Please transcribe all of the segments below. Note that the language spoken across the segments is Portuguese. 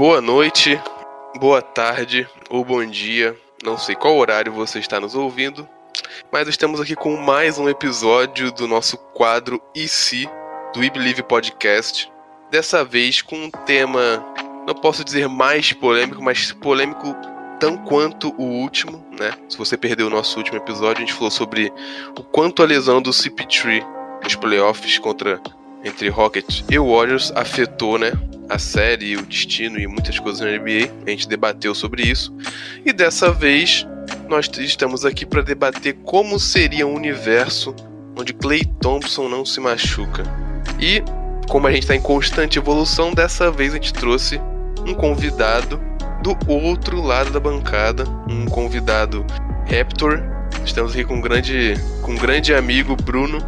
Boa noite, boa tarde ou bom dia. Não sei qual horário você está nos ouvindo, mas estamos aqui com mais um episódio do nosso quadro E se do We Podcast. Dessa vez com um tema, não posso dizer mais polêmico, mas polêmico tão quanto o último, né? Se você perdeu o nosso último episódio, a gente falou sobre o quanto a lesão do CP3 nos playoffs contra entre Rockets e Warriors afetou, né, a série, o destino e muitas coisas na NBA. A gente debateu sobre isso. E dessa vez nós estamos aqui para debater como seria um universo onde Clay Thompson não se machuca. E como a gente está em constante evolução, dessa vez a gente trouxe um convidado do outro lado da bancada, um convidado Raptor. Estamos aqui com um grande, com um grande amigo Bruno,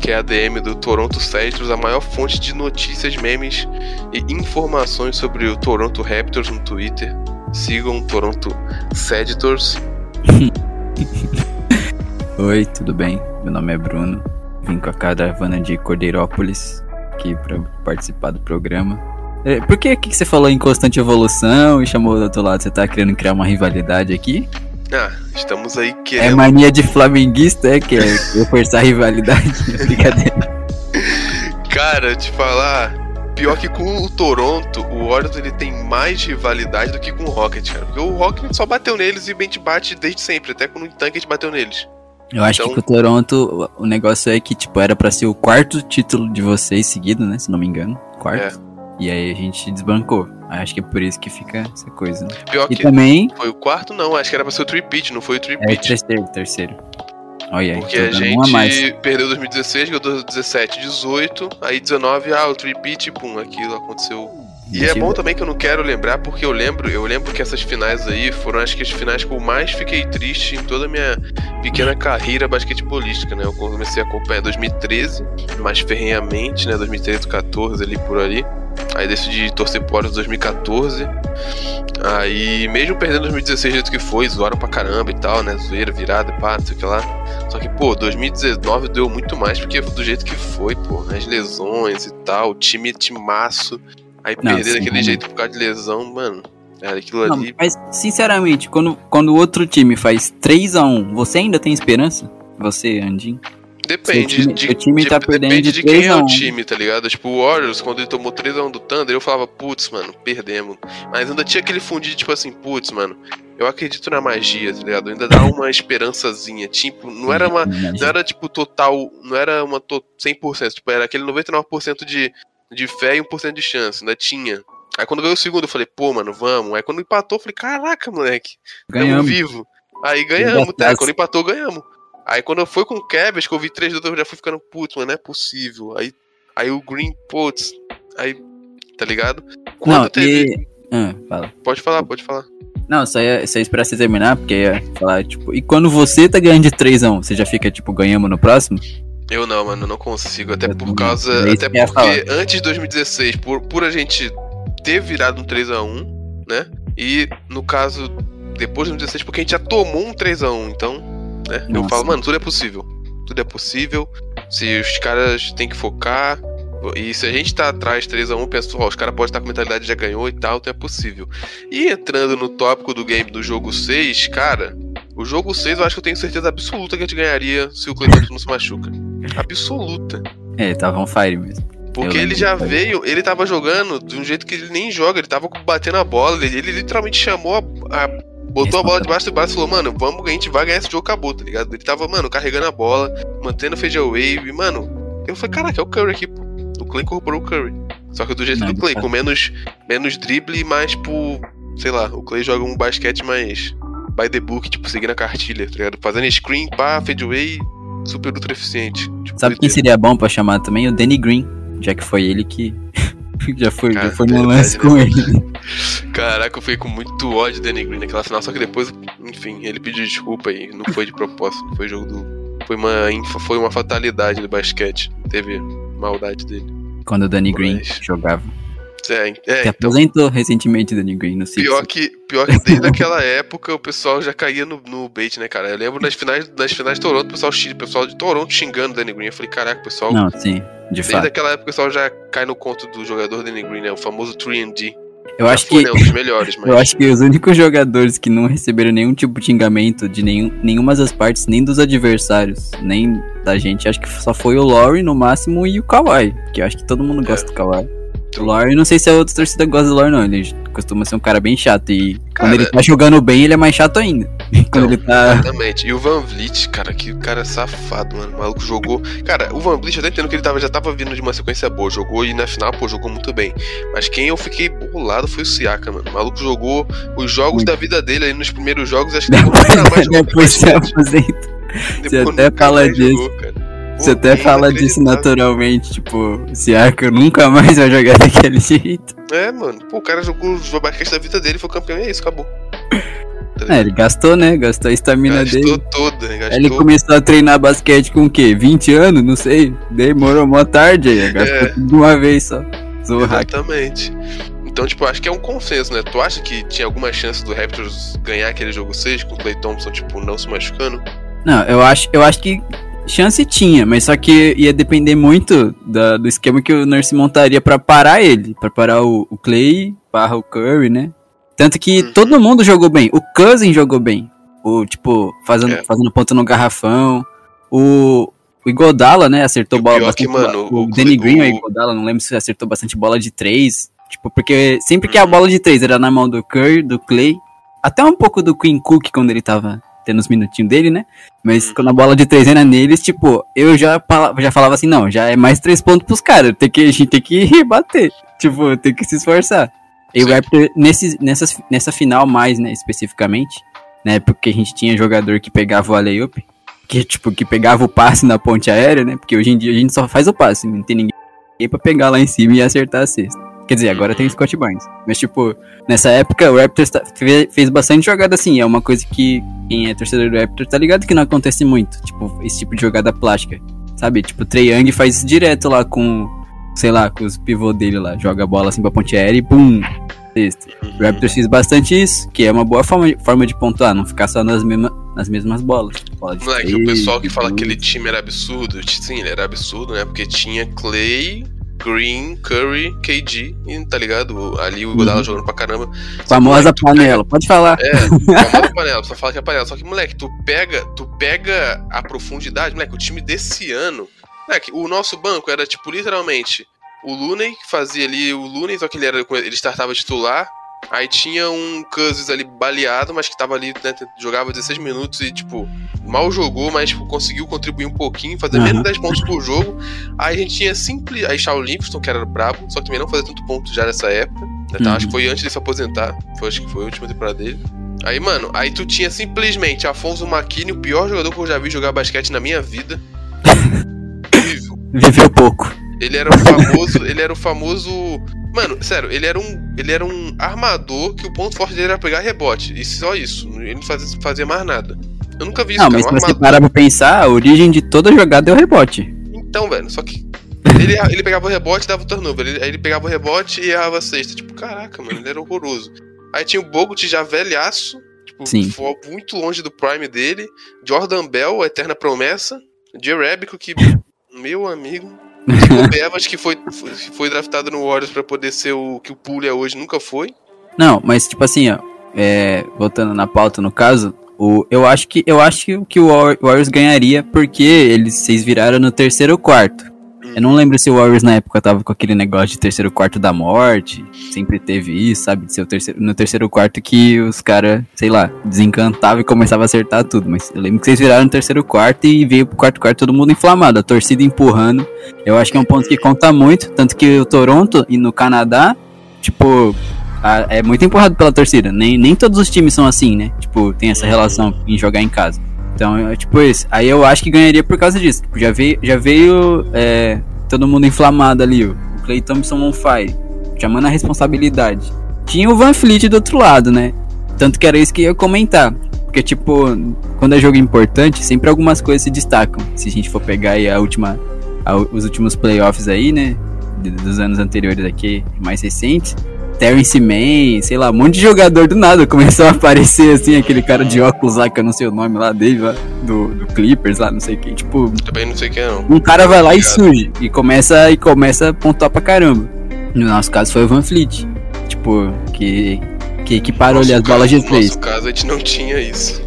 que é a DM do Toronto Cedros, a maior fonte de notícias, memes e informações sobre o Toronto Raptors no Twitter. Sigam Toronto Ceditors. Oi, tudo bem? Meu nome é Bruno. Vim com a caravana de Cordeirópolis aqui para participar do programa. É, por que, que você falou em constante evolução e chamou do outro lado? Você tá querendo criar uma rivalidade aqui? Ah, estamos aí É querendo. mania de flamenguista, é? Que é reforçar a rivalidade? Brincadeira. Cara, te falar. Pior que com o Toronto, o Warriors ele tem mais rivalidade do que com o Rocket, cara. Porque o Rocket só bateu neles e o gente bate desde sempre, até quando o tanque a gente bateu neles. Eu acho Então- que com o Toronto, o negócio é que, tipo, era pra ser o quarto título de vocês seguido, né? Se não me engano. Quarto. E aí a gente desbancou. Acho que é por isso que fica essa coisa, né? Pior E que também foi o quarto, não, acho que era pra ser o tripit, não foi o É o tripit. terceiro, terceiro. Olha aí, Porque a gente perdeu 2016, ganhou 17, 18, aí 19, ah, o tripit, pum, aquilo aconteceu. E é bom também que eu não quero lembrar, porque eu lembro, eu lembro que essas finais aí foram acho que as finais que eu mais fiquei triste em toda a minha pequena carreira basquetebolística, né? Eu comecei a acompanhar em 2013, mais ferrenhamente, né? 2013, 14 ali por ali. Aí decidi torcer Warriors em 2014. Aí, mesmo perdendo 2016 do jeito que foi, zoaram pra caramba e tal, né? Zoeira, virada, pá, não sei o que lá. Só que, pô, 2019 deu muito mais, porque do jeito que foi, pô, as lesões e tal, time timaço. Aí Não, perder sim, daquele jeito por causa de lesão, mano. Era aquilo Não, ali. mas, sinceramente, quando, quando o outro time faz 3x1, você ainda tem esperança? Você, Andinho? Depende time- de, seu time de- tá perdendo depende de de quem é 3 a o 1. time, tá ligado? Tipo, o Warriors, quando ele tomou 3x1 do Thunder, eu falava, putz, mano, perdemos. Mas ainda tinha aquele fundido, tipo assim, putz, mano, eu acredito na magia, tá ligado? Ainda dá uma esperançazinha. Tipo, não era uma. Não era tipo total. Não era uma to 100%. Tipo, era aquele 99% de, de fé e 1% de chance. Ainda tinha. Aí quando ganhou o segundo, eu falei, pô, mano, vamos. Aí quando empatou, eu falei, caraca, moleque. Ganhamos vivo. Aí ganhamos, tá? Quando empatou, ganhamos. Aí quando foi com o Kevin, que eu vi três do eu já fui ficando, putz, mano, não é possível. Aí, aí o Green, putz. Aí, tá ligado? Quando Não, teve. e... Ah, fala. Pode falar, pode falar. Não, só ia, só ia esperar você terminar, porque ia falar, tipo... E quando você tá ganhando de 3x1, você já fica, tipo, ganhamos no próximo? Eu não, mano, eu não consigo. Até por causa. É Até porque antes de 2016, por, por a gente ter virado um 3x1, né? E no caso, depois de 2016, porque a gente já tomou um 3x1, então, né? Eu falo, mano, tudo é possível. Tudo é possível. Se os caras têm que focar. E se a gente tá atrás 3x1, eu penso, ó, os caras podem estar com mentalidade de já ganhou e tal, então é possível. E entrando no tópico do game do jogo 6, cara, o jogo 6 eu acho que eu tenho certeza absoluta que a gente ganharia se o Thompson não se machuca. Absoluta. É, tava on fire mesmo. Porque ele já veio, ele tava jogando de um jeito que ele nem joga, ele tava batendo a bola, ele, ele literalmente chamou a. a- botou a bola debaixo do braço e falou, mano, vamos, a gente vai ganhar esse jogo, acabou, tá ligado? Ele tava, mano, carregando a bola, mantendo fade away, e, mano, eu falei, caraca, é o Curry aqui, pô. O Clay incorporou o Curry. Só que do jeito Não, do Clay, com menos, menos drible e mais, tipo, sei lá, o Clay joga um basquete mais by the book, tipo, seguindo a cartilha, tá ligado? Fazendo screen, pá, fade away, super ultra eficiente. Tipo, Sabe quem seria bom pra chamar também? O Danny Green, já que foi ele que Já foi, Cara, já foi no lance né, com ele. Caraca, eu fiquei com muito ódio do Danny Green naquela final, só que depois, enfim, ele pediu desculpa aí. Não foi de propósito, não foi jogo do. Foi uma, foi uma fatalidade do basquete. Teve maldade dele. Quando o Danny Green Mas- jogava. É, Se é então. aposentou recentemente o Danny Green no Pior Sixers. que, pior que desde aquela época o pessoal já caía no, no bait, né, cara? Eu lembro nas finais, nas finais de Toronto, o pessoal, o pessoal de Toronto xingando o Danny Green. Eu falei, caraca, o pessoal. Não, sim, de desde fato. aquela época o pessoal já cai no conto do jogador Danny Green, né? O famoso 3D. Eu acho foi, que um melhores, mas. Eu acho que os únicos jogadores que não receberam nenhum tipo de xingamento de nenhum, nenhuma das partes, nem dos adversários, nem da gente, acho que só foi o Laurie no máximo e o Kawhi. Que eu acho que todo mundo É. gosta do Kawhi. O Laurie, não sei se a outra torcida gosta do Laurie, não. Ele costuma ser um cara bem chato. E Cara, quando ele tá jogando bem, ele é mais chato ainda. quando Então, ele tá. Exatamente. E o Van Vliet, cara, que cara safado, mano. O maluco jogou. Cara, o Van Vliet, eu até entendo que ele tava, já tava vindo de uma sequência boa. Jogou e na final, pô, jogou muito bem. Mas quem eu fiquei bolado foi o Siaka, mano. O maluco jogou os jogos Muito. da vida dele ali nos primeiros jogos. Acho que nunca mais jogou Depois se aposenta. Depois você até fala mais disso. jogou. Você até fala disso naturalmente, tipo, Siaka nunca mais vai jogar daquele jeito. É, mano. Pô, o cara jogou o basquete da vida dele, foi campeão e é isso, acabou. Tá É, ele gastou, né? Gastou a estamina dele. Gastou toda, né? Gastou Aí ele começou a treinar basquete com o quê? 20 anos? Não sei. Demorou mó tarde aí. Gastou É. tudo de uma vez só. Hack. Exatamente. Então, tipo, acho que é um consenso, né? Tu acha que tinha alguma chance do Raptors ganhar aquele jogo 6 com o Clay Thompson, tipo, não se machucando? Não, eu acho, eu acho que chance tinha, mas só que ia depender muito da- do esquema que o Nurse montaria pra parar ele. Pra parar o, o Clay, barra o Curry, né? Tanto que Uhum. todo mundo jogou bem. O Cousin jogou bem. O, tipo, fazendo, É. fazendo ponto no garrafão. O, o Igodala, né? Acertou bola que, bastante. mano, o, o- Danny Green ou o- o Igodala, não lembro se acertou bastante bola de três. Tipo, porque sempre que a Uhum. bola de três era na mão do Curry, do Clay, até um pouco do Queen Cook quando ele tava tendo os minutinhos dele, né? Mas Uhum. quando a bola de três era neles, tipo, eu já, já falava assim, não, já é mais três pontos pros caras, tem que, a gente tem que rebater. Tipo, tem que se esforçar. E o. Raptor, nesse, nessas, nessa final mais, né, especificamente, né, porque a gente tinha jogador que pegava o alley-oop, que, tipo, que pegava o passe na ponte aérea, né, porque hoje em dia a gente só faz o passe, não tem ninguém pra pegar lá em cima e acertar a cesta. Quer dizer, agora tem Scott Barnes. Mas, tipo, nessa época o Raptors tá- fe- fez bastante jogada assim. É uma coisa que quem é torcedor do Raptors tá ligado que não acontece muito. Tipo, esse tipo de jogada plástica. Sabe? Tipo, o Trey Young faz isso direto lá com, sei lá, com os pivô dele lá. Joga a bola assim pra ponte aérea e pum! Sexta. O Raptors fez bastante isso, que é uma boa forma de, forma de pontuar, não ficar só nas, mesma, nas mesmas bolas. Bola de Moleque, o pessoal que fala que aquele time era absurdo, sim, ele era absurdo, né? Porque tinha Clay, Green, Curry, KD, tá ligado? Ali o Iguodala Uhum. jogando pra caramba. Famosa Moleque, panela, pode falar. É, famosa panela, só fala que é panela. Só que, moleque, tu pega, tu pega a profundidade, moleque, o time desse ano. Moleque, o nosso banco era, tipo, literalmente, o Looney, que fazia ali o Looney, só que ele, era, ele startava titular. Aí tinha um Cousins ali baleado, mas que tava ali, né, jogava 16 minutos e, tipo, mal jogou, mas tipo, conseguiu contribuir um pouquino, fazer menos 10 pontos por jogo. Aí a gente tinha simples. Aí Shaw Livingston, que era brabo, só que também não fazia tanto ponto já nessa época. né, tá? Uhum. Acho que foi antes de se aposentar. Foi, acho que foi a última temporada dele. Aí, mano, aí tu tinha simplesmente Afonso Makini, o pior jogador que eu já vi jogar basquete na minha vida. Viveu pouco. Ele era o famoso. ele era o famoso. Mano, sério, ele era um. Ele era um armador que o ponto forte dele era pegar rebote. E só isso. Ele não fazia, fazia mais nada. Eu nunca vi isso, Não, cara. mas Um se você parar pra pensar, a origem de toda jogada é o rebote. Então, velho, só que. Ele, ele pegava o rebote e dava o turnover. Ele, aí ele pegava o rebote e errava a cesta. Tipo, caraca, mano, ele era horroroso. Aí tinha o Bogut já velhaço. Tipo, Sim. muito longe do prime dele. Jordan Bell, a eterna promessa. Jerebico, que. Meu amigo. O Bevas, que foi, foi, foi draftado no Warriors pra poder ser o que o Poole é hoje, nunca foi. Não, mas tipo assim, ó, é, voltando na pauta no caso, o, eu acho que eu acho que o War- Warriors ganharia porque eles vocês viraram no terceiro quarto. Eu não lembro se o Warriors na época tava com aquele negócio de terceiro quarto da morte. Sempre teve isso, sabe? De ser terceiro, no terceiro quarto que os caras, sei lá, desencantavam e começavam a acertar tudo. Mas eu lembro que vocês viraram no terceiro quarto e veio pro quarto quarto todo mundo inflamado, a torcida empurrando. Eu acho que é um ponto que conta muito. Tanto que o Toronto e no Canadá, tipo, a- é muito empurrado pela torcida. Nem, nem todos os times são assim, né? Tipo, tem essa relação em jogar em casa. Então, é tipo isso. Aí eu acho que ganharia por causa disso. Tipo, já veio, já veio é, todo mundo inflamado ali. O Clay Thompson on fire. chamando a responsabilidade. Tinha o Van Fleet do outro lado, né? Tanto que era isso que eu ia comentar. Porque, tipo, quando é jogo importante, sempre algumas coisas se destacam. Se a gente for pegar aí a última, a- os últimos playoffs aí, né? Dos anos anteriores aqui, mais recentes. Terrence Mann, sei lá, um monte de jogador do nada começou a aparecer, assim, aquele cara de óculos lá, que eu não sei o nome lá dele, lá, do, do Clippers lá, não sei o que. Tipo, Também não sei quem é, não. um cara vai lá e surge e começa e começa a pontuar pra caramba. No nosso caso foi o Van Fleet. Tipo, que que, que parou ali as bolas de caso- No três. nosso caso, a gente não tinha isso.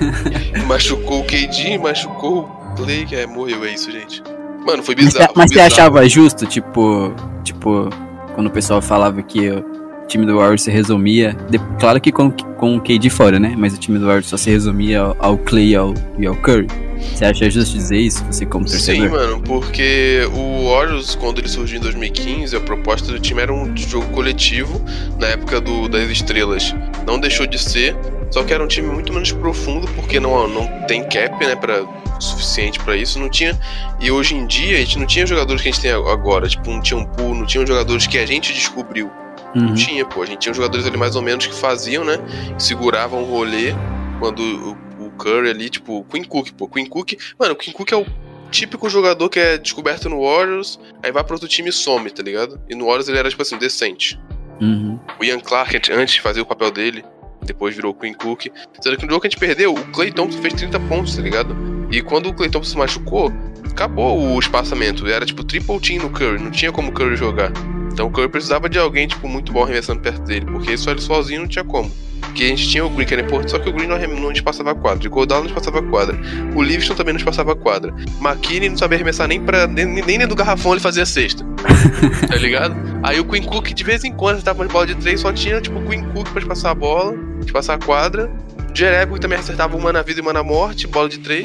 machucou o KD, machucou o Clay, que é, morreu, é isso, gente. Mano, foi Mas, bizarro. você- mas foi você bizarro. achava justo, tipo, tipo, quando o pessoal falava que o time do Warriors se resumia, de- claro que com, com o KD fora, né? Mas o time do Warriors só se resumia ao, ao Clay e ao, e ao Curry. Você acha justo dizer isso, você como Sim, torcedor? mano, porque o Warriors, quando ele surgiu em 2015, a proposta do time era um jogo coletivo, na época do, das estrelas. Não deixou de ser, só que era um time muito menos profundo, porque não, não tem cap, né, pra, suficiente pra isso, não tinha. E hoje em dia, a gente não tinha jogadores que a gente tem agora, tipo, não tinha um pool, não tinha jogadores que a gente descobriu. Uhum. Tinha, pô. A gente tinha jogadores ali mais ou menos que faziam, né? Que seguravam o rolê quando o, o Curry ali, tipo, o Queen Cook, pô. Queen Cook. Mano, o Queen Cook é o típico jogador que é descoberto no Warriors, aí vai pro outro time e some, tá ligado? E no Warriors ele era, tipo assim, decente. Uhum. O Ian Clark antes fazia o papel dele, depois virou Queen Cook. Sendo que no jogo que a gente perdeu, o Clay Thompson fez 30 pontos, tá ligado? E quando o Clay Thompson se machucou, acabou o espaçamento. Era tipo triple team no Curry, não tinha como o Curry jogar. Então o Curry precisava de alguém, tipo, muito bom arremessando perto dele, porque só ele sozinho não tinha como. Porque a gente tinha o Green que era importante, só que o Green não, não espaçava quadra. O Godal não espaçava quadra. O Livingston também não espaçava quadra. McKinney não sabia arremessar nem pra. nem, nem dentro do garrafão ele fazia cesta. tá ligado? Aí o Queen Cook, de vez em quando, tava de bola de três, só tinha, tipo, o Queen Cook pra te passar a bola, te passar a quadra. O Jerego que também acertava uma na vida e uma na morte, bola de três.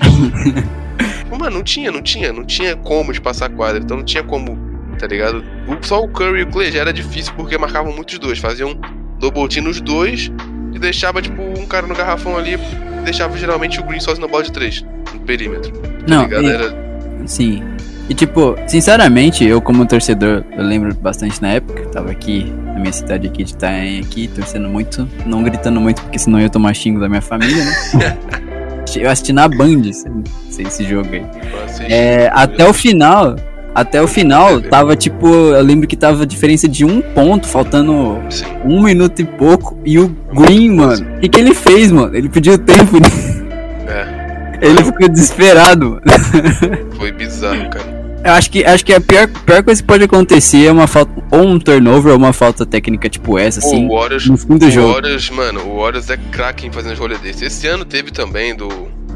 Mano, não tinha, não tinha, não tinha como de passar a quadra, então não tinha como, tá ligado? Só o Curry e o Clay já era difícil porque marcavam muitos dois, faziam double team nos dois e deixava, tipo, um cara no garrafão ali, e deixava geralmente o Green sozinho na bola de três, no perímetro. Tá Não, ligado? e- Era Sim. E tipo, sinceramente, eu como torcedor, eu lembro bastante na época, eu tava aqui na minha cidade aqui de Itaém aqui, torcendo muito, não gritando muito, porque senão eu ia tomar xingo da minha família, né? eu assisti na Band esse, esse jogo aí. É, até o final, até o final, tava tipo, eu lembro que tava diferença de um ponto, faltando um minuto e pouco, e o Green, mano, o que, que ele fez, mano? Ele pediu tempo, É, ele ficou desesperado, foi bizarro, cara. Eu acho que, acho que a pior, pior coisa que pode acontecer é uma falta, ou um turnover, ou uma falta técnica tipo essa, Pô, assim, o Warriors, no fim do o jogo. Warriors, mano, o Warriors é craque em fazer uns rolês desses. Esse ano teve também do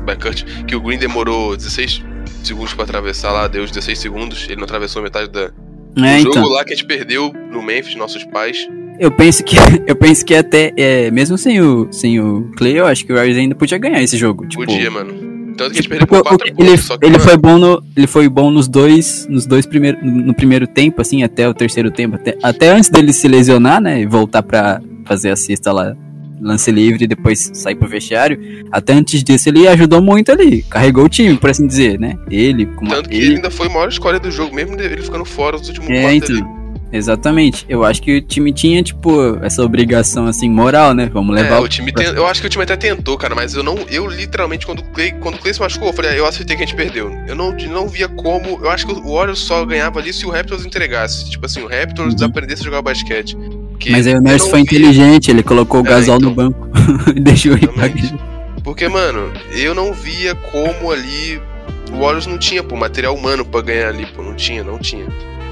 Backcourt, que o Green demorou 16 segundos pra atravessar lá, deu os 16 segundos, ele não atravessou metade da, do É, jogo então, lá que a gente perdeu no Memphis, nossos pais. eu penso que, eu penso que até, é, mesmo sem o, sem o Clay, eu acho que o Warriors ainda podia ganhar esse jogo, tipo... Podia, mano. Tanto que a gente perdeu Porque por 4 o- ele, só que, ele mano, foi bom no ele foi bom nos dois nos dois primeiros no primeiro tempo assim até o terceiro tempo até, até antes dele se lesionar né e voltar pra fazer a cesta lá lance livre e depois sair pro vestiário até antes disso ele ajudou muito ali carregou o time por assim dizer né ele com tanto que ele, ele ainda foi a maior escolha do jogo, mesmo ele ficando fora os últimos é, quartos ali. Exatamente eu acho que o time tinha tipo essa obrigação assim moral né vamos levar É, o time tem- eu acho que o time até tentou, cara, mas eu não, eu literalmente quando o Clay, quando o Clay se machucou, eu falei, ah, eu acertei que a gente perdeu. Eu não, não via como, eu acho que o Warriors só ganhava ali se o Raptors entregasse, tipo assim, o Raptors Uhum. aprendesse a jogar basquete. Que mas aí o Nurse foi inteligente ele colocou o É, Gasol então. no banco e deixou ele. Porque, mano, eu não via como ali o Warriors não tinha, pô, material humano pra ganhar ali, pô, não tinha, não tinha.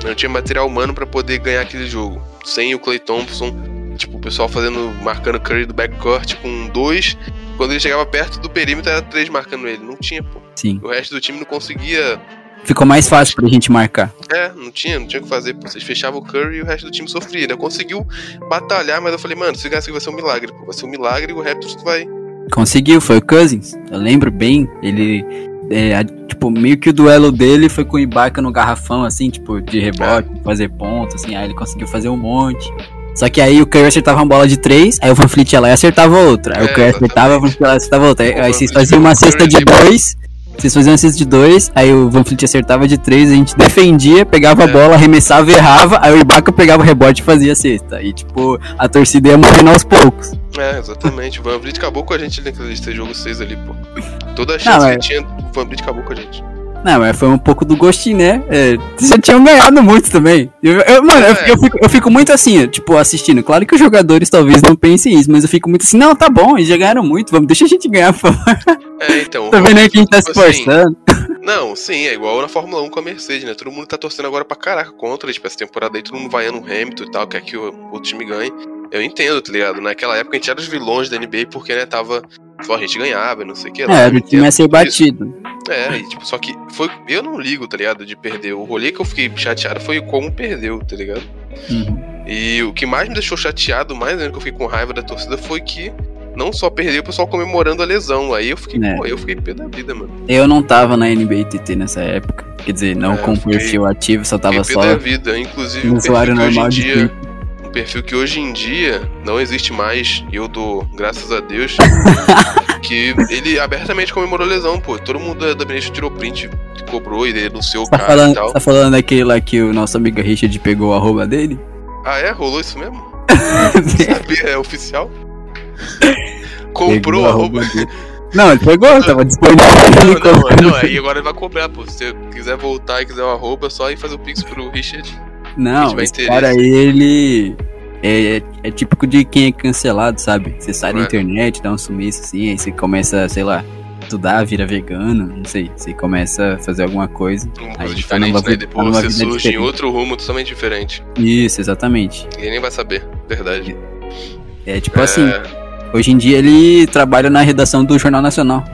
Não tinha material humano pra poder ganhar aquele jogo. Sem o Clay Thompson, tipo, o pessoal fazendo, marcando Curry do backcourt com dois. Quando ele chegava perto do perímetro, era três marcando ele. Não tinha, pô. sim O resto do time não conseguia. ficou mais fácil pra gente marcar É, não tinha, não tinha o que fazer. Pô. Vocês fechavam o Curry e o resto do time sofria. Né? Conseguiu batalhar, mas eu falei, mano, se ganhar isso aqui vai ser um milagre, pô. Vai ser um milagre e o Raptors vai. Conseguiu, foi o Cousins. Eu lembro bem. Ele. É, a- tipo, meio que o duelo dele foi com o Ibaka no garrafão, assim, tipo, de rebote, fazer ponto, assim. Aí ele conseguiu fazer um monte. Só que aí o Curry acertava uma bola de três, aí o Van Fleet ia lá e acertava outra. Aí É, o Curry acertava, o Van. Fleet ia lá e acertava outra. Aí, aí vocês faziam uma e cesta de dois, Vocês faziam cesta de dois, aí o Van Fleet acertava de três, a gente defendia, pegava a É. bola, arremessava, errava, aí o Ibaka pegava o rebote e fazia a cesta. E tipo, a torcida ia morrendo aos poucos. É, exatamente. O Van Vliet acabou com a gente naquele jogo 6 ali, pô. Toda a chance Não, que é- tinha, Vliet acabou com a gente. Não, mas foi um pouco do gostinho, né? É, vocês já tinham ganhado muito também. Eu, eu- mano, eu, É. eu fico, eu fico muito assim, tipo, assistindo. Claro que os jogadores talvez não pensem isso, mas eu fico muito assim, não, tá bom, eles já ganharam muito, vamos, deixa a gente ganhar, por favor. É, então. Tá vendo aí que a gente tá se tipo assim, esforçando? Não, sim, é igual na Fórmula 1 com a Mercedes, né? Todo mundo tá torcendo agora pra caraca contra, tipo, essa temporada aí, todo mundo vaiando o Hamilton e tal, quer que o, o time ganhe. Eu entendo, tá ligado? Naquela época a gente era os vilões da NBA porque, né, tava. Só a gente ganhava não sei o que lá. É, eu o time ia ser entendo isso. batido. É, e, tipo, só que foi. Eu não ligo, tá ligado? De perder. O rolê que eu fiquei chateado foi como perdeu, tá ligado? Uhum. E o que mais me deixou chateado, mais ainda que eu fiquei com raiva da torcida, foi que não só perdeu o pessoal comemorando a lesão. Aí eu fiquei, É. pô, eu fiquei pé da vida, mano. Eu não tava na NBA TT nessa época. Quer dizer, não É, com perfil ativo, só tava Fiquei pé só da vida. Inclusive, no um usuário que normal de dia. Um perfil que hoje em dia não existe mais. E eu dou, graças a Deus. que ele abertamente comemorou a lesão, pô. Todo mundo da, Benedito tirou print, cobrou e denunciou o Tá cara e falando, tal. tá falando daquele lá que o nosso amigo Richard pegou o arroba dele? Ah, é? Rolou isso mesmo? Sabia? É oficial? Comprou Pegou a roupa. dele. Não, ele pegou, tava disponível. Não, não, não, aí agora ele vai cobrar, pô. Se você quiser voltar e quiser o arroba, é só ir fazer o pix pro Richard. Não, cara aí, ele é, é, é típico de quem é cancelado, sabe? Você sai da É. internet, dá um sumiço assim, aí você começa, sei lá, estudar, vira vegano, não sei. Você começa a fazer alguma coisa. Uma Aí coisa tá diferente, né? tá Depois numa você surge em diferente. outro rumo totalmente diferente. Isso, exatamente. Ninguém nem vai saber, verdade. É tipo É, assim, hoje em dia ele trabalha na redação do Jornal Nacional.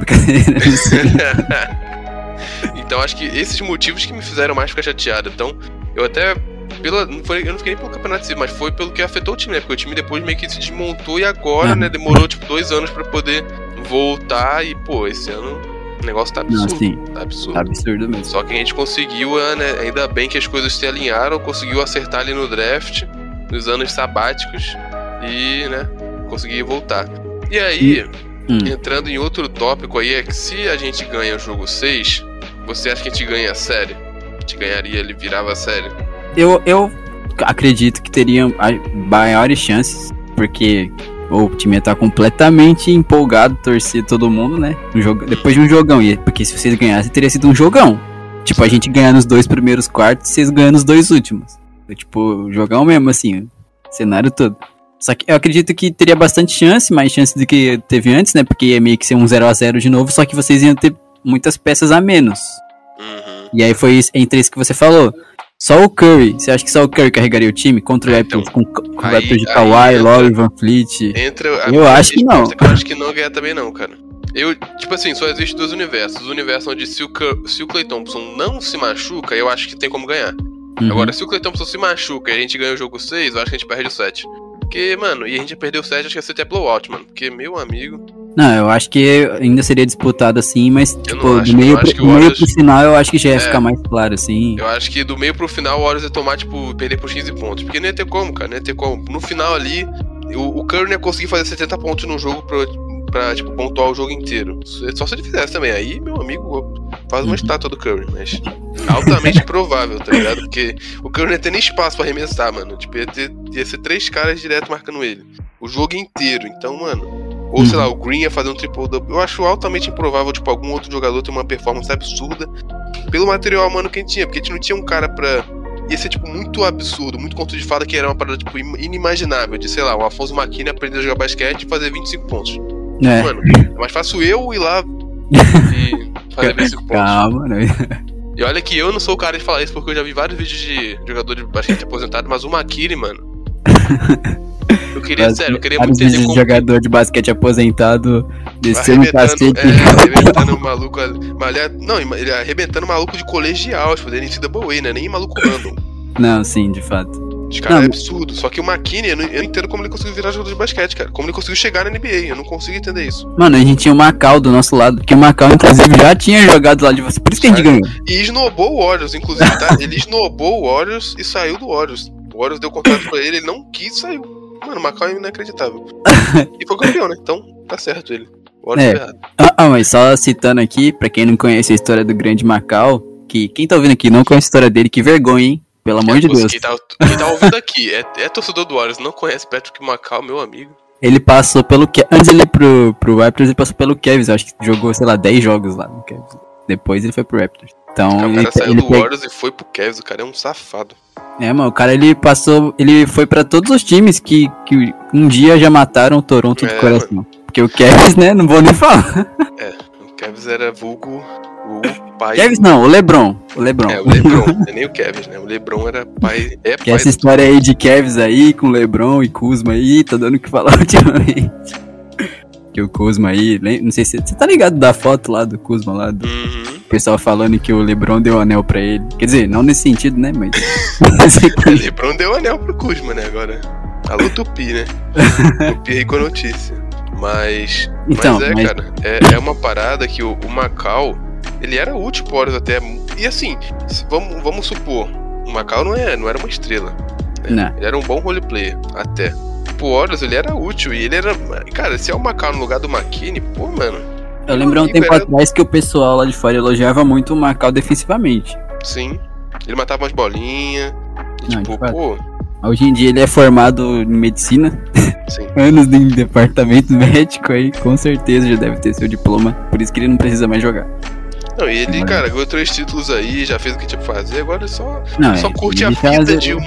Então acho que esses motivos que me fizeram mais ficar chateado. Então, eu até. Pela, não foi, eu não fiquei nem pelo campeonato, mas foi pelo que afetou o time, né? Porque o time depois meio que se desmontou e agora, Uhum. né? Demorou tipo dois anos pra poder voltar e, pô, esse ano o negócio tá Não, absurdo. assim, Tá absurdo. tá absurdo mesmo. Só que a gente conseguiu, é, né, ainda bem que as coisas se alinharam, conseguiu acertar ali no draft, nos anos sabáticos e, né, conseguir voltar. E aí, Hum. entrando em outro tópico aí, é que se a gente ganha o jogo 6, você acha que a gente ganha a série? A gente ganharia, ele virava a série? Eu, eu acredito que teriam maiores chances, porque o time ia estar completamente empolgado, torcer todo mundo, né? Um jogo, depois de um jogão. E, porque se vocês ganhassem, teria sido um jogão. Tipo, a gente ganhar nos dois primeiros quartos, vocês ganham nos dois últimos. É, tipo, jogão mesmo, assim, cenário todo. Só que eu acredito que teria bastante chance, mais chance do que teve antes, né? Porque ia meio que ser um 0 a 0 de novo, só que vocês iam ter muitas peças a menos. Uhum. E aí foi entre isso que você falou. Só o Curry, você acha que só o Curry carregaria o time contra o Raptors então, com, com o aí- Raptors de Kawhi, Lowry, Van Fleet? Entra Eu acho que não. Eu acho que não ganha também não, cara. Eu, tipo assim, só existe dois universos. O universo onde se o, se o Clay Thompson não se machuca, eu acho que tem como ganhar. Uhum. Agora, se o Clay Thompson se machuca e a gente ganha o jogo 6, eu acho que a gente perde o 7. Porque, mano, e a gente perdeu o 7, acho que ia ser até blowout, mano. Porque, meu amigo. Não, eu acho que ainda seria disputado assim, mas tipo, acho, do meio, pro, do meio Warriors- pro final eu acho que já ia É. ficar mais claro, assim. Eu acho que do meio pro final o Warriors ia tomar, tipo, perder por 15 pontos. Porque não ia ter como, cara. Não ia ter como. No final ali, o, o Curry não ia conseguir fazer 70 pontos no jogo pra, pra, tipo, pontuar o jogo inteiro. Só se ele fizesse também. Aí, meu amigo, faz uma Uhum. estátua do Curry. Mas altamente improvável, tá ligado? Porque o Curry não ia ter nem espaço pra arremessar, mano. Tipo, ia, ter, ia ser três caras direto marcando ele. O jogo inteiro. Então, mano. Ou sei Uhum. lá, o Green ia fazer um triple-double. Eu acho altamente improvável, tipo, algum outro jogador ter uma performance absurda pelo material humano que a gente tinha, porque a gente não tinha um cara pra. Ia ser, tipo, muito absurdo, muito conto de fada que era uma parada, tipo, im- inimaginável. De, sei lá, o Afonso Maquini aprender a jogar basquete e fazer 25 pontos. É. Mano, é mais fácil eu ir lá e fazer 25 pontos. Calma, né? E olha que eu não sou o cara de falar isso, porque eu já vi vários vídeos de jogador de basquete aposentado, mas o Maquini, mano. Eu queria, sério, eu queria muito entender de como. jogador de basquete aposentado descendo o cacete. é, arrebentando o maluco. Mas ele- não, ele arrebentando maluco de colegial, tipo, dele NCAA, né? Nem maluco random. Não, sim, de fato. Os caras Não, é absurdo. Só que o McKinney, eu não, eu não entendo como ele conseguiu virar jogador de basquete, cara. Como ele conseguiu chegar na NBA. Eu não consigo entender isso. Mano, a gente tinha o Macau do nosso lado, porque o Macau, inclusive, já tinha jogado lá de você. Por isso que a gente ganhou. E esnobou o Warriors, inclusive, tá? Ele esnobou o Warriors e saiu do Warriors. O Warriors deu contrato pra ele, ele não quis e saiu. Mano, o Macau é inacreditável. E foi campeão, né? Então, tá certo ele. O Bora É. errado. Ah, ah, mas só citando aqui, pra quem não conhece a história do grande Macau, que quem tá ouvindo aqui não conhece a história dele, que vergonha, hein? Pelo amor É, de Deus. Quem tá, quem tá ouvindo aqui é, é torcedor do Warriors, não conhece Patrick Macau, meu amigo. Ele passou pelo. Antes ele ir pro, pro Raptors, ele passou pelo Cavs. Acho que jogou, sei lá, 10 jogos lá no Cavs. Depois ele foi pro Raptors. Então, o ele, cara saiu ele do Warriors e foi pro Cavs, o cara é um safado. É, mano, o cara ele passou. Ele foi pra todos os times que, que um dia já mataram o Toronto É, do coração. Porque o Cavs, né? Não vou nem falar. O Cavs era vulgo, o pai. Cavs não, o Lebron. O Lebron. É, o Lebron, não é nem o Kevin, né? O Lebron era pai. É Que pai essa do- história aí de Cavs aí, com Lebron e Kuzma aí, tá dando o que falar ultimamente. Que o Kuzma aí, não sei se você tá ligado da foto lá do Kuzma lá, do Uhum. Pessoal falando que o Lebron deu anel pra ele. Quer dizer, não nesse sentido, né, mas... O Lebron deu anel pro Kuzma, né? Agora. Alô, Tupi, né? Tupi aí com a notícia. Mas. Então, mas é, mas- cara, é, é uma parada que o, o Macau, ele era útil pro Warriors até. E assim, se- vamos, vamos supor, o Macau não, é, não era uma estrela. né? Não. Ele era um bom roleplayer, até. Pro Warriors ele era útil e ele era. Cara, se é o Macau no lugar do McKinney, pô, mano. Eu lembro há um tempo era- atrás que o pessoal lá de fora elogiava muito o Macau defensivamente. Sim. Ele matava umas bolinhas. E Não, tipo, de pô, Hoje em dia ele é formado em medicina, sim. anos em departamento médico aí, com certeza já deve ter seu diploma, por isso que ele não precisa mais jogar. Não, e ele, cara, ganhou três títulos aí, já fez o que tinha pra fazer, agora ele só, Não, só é, curte a já vida de um,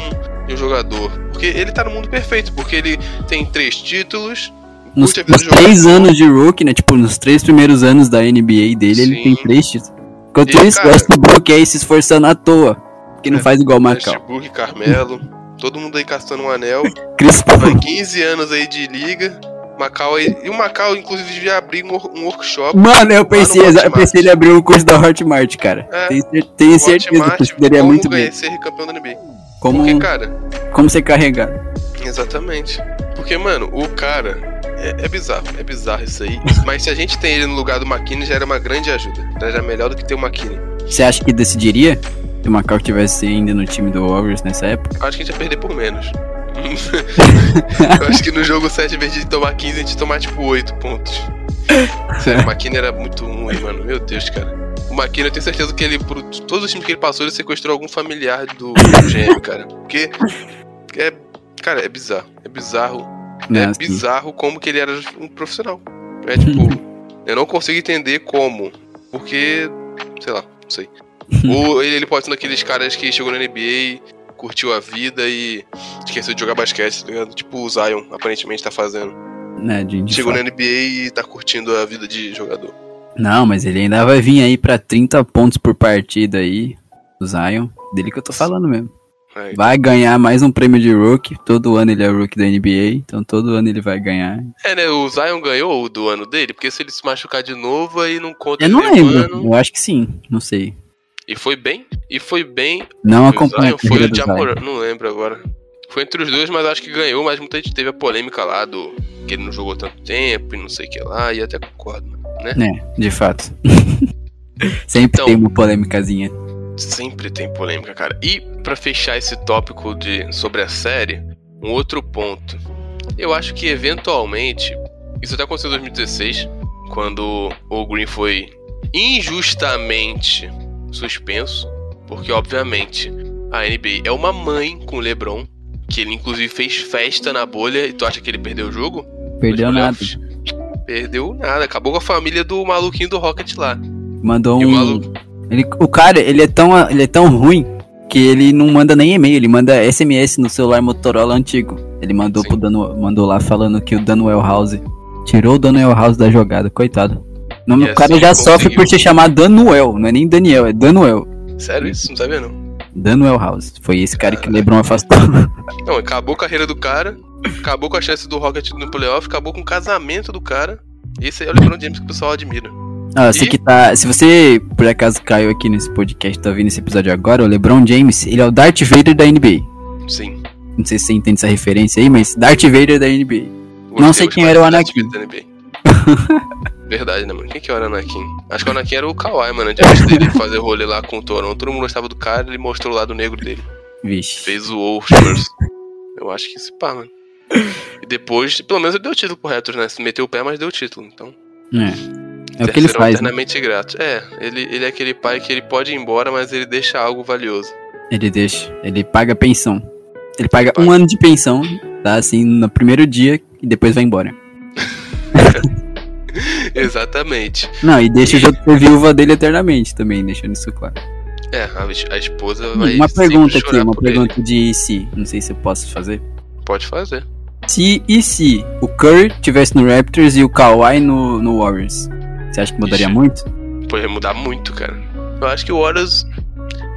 de um jogador. Porque ele tá no mundo perfeito, porque ele tem três títulos, Nos, nos três anos de rookie, né? Tipo, nos três primeiros anos da NBA dele, ele Sim. tem três títulos. Enquanto E, isso, cara- o Westbrook aí se esforçando à toa. Que não É, faz igual o Macau. Westbrook, Carmelo, todo mundo aí caçando um anel, Chris Paul. vai 15 anos aí de liga. Macau aí, e o Macau, inclusive, devia abrir um, wor- um workshop. Mano, eu pensei, eu pensei ele abrir um curso da Hotmart, cara. É, tenho, tenho certeza Hotmart, que como muito bem. ser campeão da NBA. Como, Porque, cara, como ser carregado. Exatamente. Porque, mano, o cara é, é bizarro, é bizarro isso aí. Mas se a gente tem ele no lugar do McKinney, já era uma grande ajuda. Já era melhor do que ter o McKinney. Você acha que decidiria se o Macau tivesse ainda no time do Warriors nessa época? Acho que a gente ia perder por menos. Eu acho que no jogo 7, em vez de tomar 15, a gente ia tomar tipo 8 pontos. Sério, o McKinney era muito ruim, mano. Meu Deus, cara. O McKinney, eu tenho certeza que ele, por todos os times que ele passou, ele sequestrou algum familiar do, do GM, cara. Porque é. Cara, é bizarro. É bizarro É assim. bizarro como que ele era um profissional. É tipo, eu não consigo entender como. Porque, sei lá, não sei. Ou ele, ele pode ser daqueles caras que chegou na NBA, curtiu a vida e esqueceu de jogar basquete, tá ligado? Tipo o Zion, aparentemente tá fazendo. Né, de, de chegou fato. na NBA e tá curtindo a vida de jogador. Não, mas ele ainda vai vir aí pra 30 pontos por partida aí, o Zion. Dele que eu tô falando mesmo. Aí, Vai ganhar mais um prêmio de rookie. Todo ano ele é rookie da NBA, então todo ano ele vai ganhar. É, né? O Zion ganhou o do ano dele, porque se ele se machucar de novo, aí não conta Eu não lembro, ano. eu acho que sim, não sei. E foi bem, e foi bem Não Foi o acompanho Zion, a foi o. Jamoran, não lembro agora. Foi entre os dois, mas acho que ganhou, mas muita gente teve a polêmica lá do que ele não jogou tanto tempo e não sei o que lá, e até concordo, né? É, de fato. Sempre Então- tem uma polêmicazinha. Sempre tem polêmica, cara. E pra fechar esse tópico de sobre a série, um outro ponto. Eu acho que eventualmente, isso até aconteceu em 2016, quando o Green foi injustamente suspenso, porque obviamente a NBA é uma mãe com o LeBron, que ele inclusive fez festa na bolha, e tu acha que ele perdeu o jogo? Perdeu nada. Perdeu nada, acabou com a família do maluquinho do Rocket lá. Mandou um. Ele, o cara, ele é, tão, ele é tão ruim que ele não manda nem e-mail, ele manda SMS no celular Motorola antigo. Ele mandou Sim. pro Danu, mandou lá falando que o Daniel House tirou o Daniel House da jogada, coitado. O nome do cara já conseguiu. sofre por ser chamado Danuel, não é nem Daniel, é Danuel. Sério isso? Não sabia não. Daniel House. Foi esse cara que o LeBron afastou. Não, acabou a carreira do cara, acabou com a chance do Rocket no playoff, acabou com o casamento do cara. Esse é o LeBron James que o pessoal admira. Ah, você que tá. Se você por acaso caiu aqui nesse podcast, tá ouvindo esse episódio agora, o LeBron James, ele é o Darth Vader da NBA. Sim. Não sei se você entende essa referência aí, mas Darth Vader da NBA. Não sei quem era o Anakin. da NBA. Verdade, né, mano? Quem que era o Anakin? Acho que o Anakin era o Kawhi, mano. Antes dele fazer rolê lá com o Toronto, todo mundo gostava do cara, ele mostrou o lado negro dele. Vixe. Fez o Wolf Spurs. Eu acho que esse pá, mano. E depois, pelo menos ele deu título pro Raptors, né? Se meteu o pé, mas deu título. Então, É. É o que ele faz. Né? eternamente gratos. É, ele, ele é aquele pai que ele pode ir embora, mas ele deixa algo valioso. Ele deixa. Ele paga pensão. Ele paga um ano de pensão, tá? Assim, no primeiro dia e depois vai embora. Exatamente. Não, e deixa outros ser viúva dele eternamente também, deixando isso claro. É, a, esposa vai. Uma pergunta aqui, uma por ele. pergunta de se. Não sei se eu posso fazer. Pode fazer. Se e se o Curry tivesse no Raptors e o Kawhi no, no Warriors? Você acha que mudaria Ixi. muito? Pode mudar muito, cara. Eu acho que o Warriors.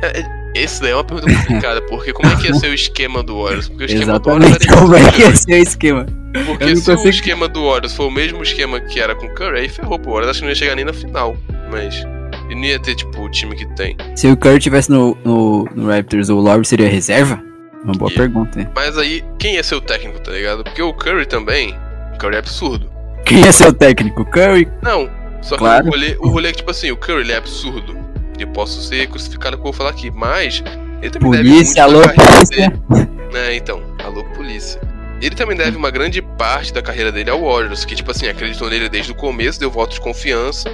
é- é- Esse daí é uma pergunta complicada, porque como é que ia ser o esquema do Warriors? Porque o esquema do Warriors Exatamente. Como é que ia ser o esquema? Porque se o consigo- esquema do Warriors for o mesmo esquema que era com o Curry, aí ferrou pro Warriors. Acho que não ia chegar nem na final. Mas. E não ia ter, tipo, o time que tem. Se o Curry tivesse no, no, no Raptors, o Lowry seria reserva? Uma boa pergunta, né? Mas aí, quem ia ser o técnico, tá ligado? Porque o Curry também. O Curry é absurdo. Quem ia ser o técnico? O Curry? Não, só que Claro. o, rolê, o rolê é que, tipo assim, o Curry ele é absurdo. Eu posso ser crucificado que eu vou falar aqui, mas ele também deve Polícia, muito alô, polícia. dele. Né, então, alô, polícia. Ele também deve uma grande parte da carreira dele ao Warriors, que, tipo assim, acreditou nele desde o começo, deu voto de confiança.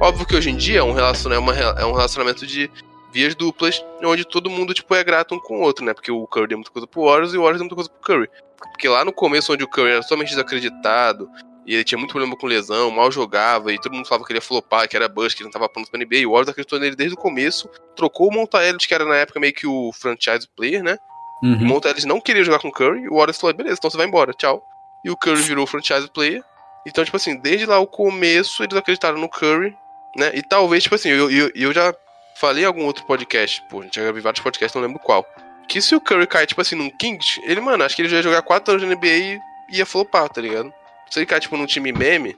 Óbvio que hoje em dia é um relacionamento, é é um relacionamento de vias duplas, onde todo mundo, tipo, é grato um com o outro, né? Porque o Curry deu muita coisa pro Warriors e o Warriors deu muita coisa pro Curry. Porque lá no começo, onde o Curry era totalmente desacreditado, e ele tinha muito problema com lesão, mal jogava, e todo mundo falava que ele ia flopar, que era bust, que ele não tava pronto pra NBA. E o Warriors acreditou nele desde o começo, trocou o Monta Ellis, que era na época meio que o franchise player, né? O Uhum. Monta Ellis não queria jogar com o Curry, e o Warriors falou, beleza, então você vai embora, tchau. E o Curry virou o franchise player. Então, tipo assim, desde lá o começo, eles acreditaram no Curry, né? E talvez, tipo assim, eu, eu, eu já falei em algum outro podcast, pô, a gente já gravei vários podcasts, não lembro qual. Que se o Curry cai, tipo assim, num Kings, ele, mano, acho que ele já ia jogar 4 anos na NBA e ia flopar, tá ligado? Se ele cair, tipo, num time meme,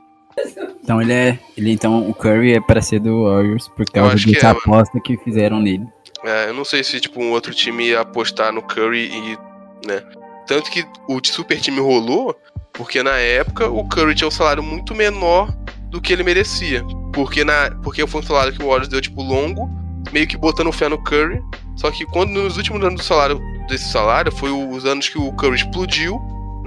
Então ele é. Ele, então o Curry é para ser do Warriors por causa dessa é, mano. aposta que fizeram nele. É, eu não sei se, tipo, um outro time ia apostar no Curry e, né? Tanto que o super time rolou, porque na época o Curry tinha um salário muito menor do que ele merecia. Porque, na, porque foi um salário que o Warriors deu, tipo, longo, meio que botando fé no Curry. Só que quando nos últimos anos do salário, desse salário, foi os anos que o Curry explodiu,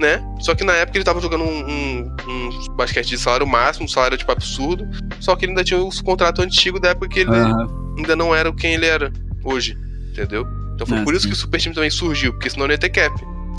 né? Só que na época ele tava jogando um, um, um basquete de salário máximo, um salário, tipo, absurdo. Só que ele ainda tinha o contrato antigo da época que ele Aham. ainda não era quem ele era hoje, entendeu? Então foi Ah, por isso sim. que o Super Time também surgiu, porque senão não ia ter cap.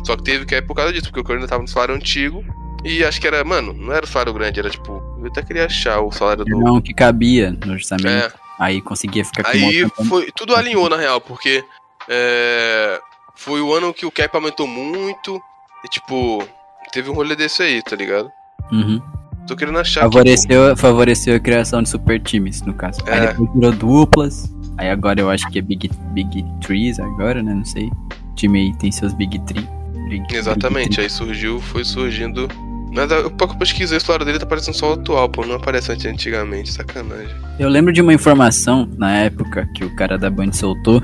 Só que teve cap por causa disso, porque o Curry ainda tava no salário antigo. E acho que era, mano, não era o salário grande, era tipo. Eu até queria achar o salário do. Não, que cabia no orçamento. É, Aí conseguia ficar com aí foi. Tudo alinhou na real, porque. É, foi o ano que o cap aumentou muito. E tipo. Teve um rolê desse aí, tá ligado? Uhum. Tô querendo achar Favoreceu, favoreceu a criação de super times, no caso. Aí É. depois virou duplas. Aí agora eu acho que é Big, Big Trees agora, né? Não sei. O time aí tem seus Big Tree. Big-. Exatamente, Big aí surgiu, foi surgindo. Mas eu pouco pesquisei a história dele, tá parecendo só o atual, pô. Não aparece antigamente, sacanagem. Eu lembro de uma informação na época que o cara da Band soltou,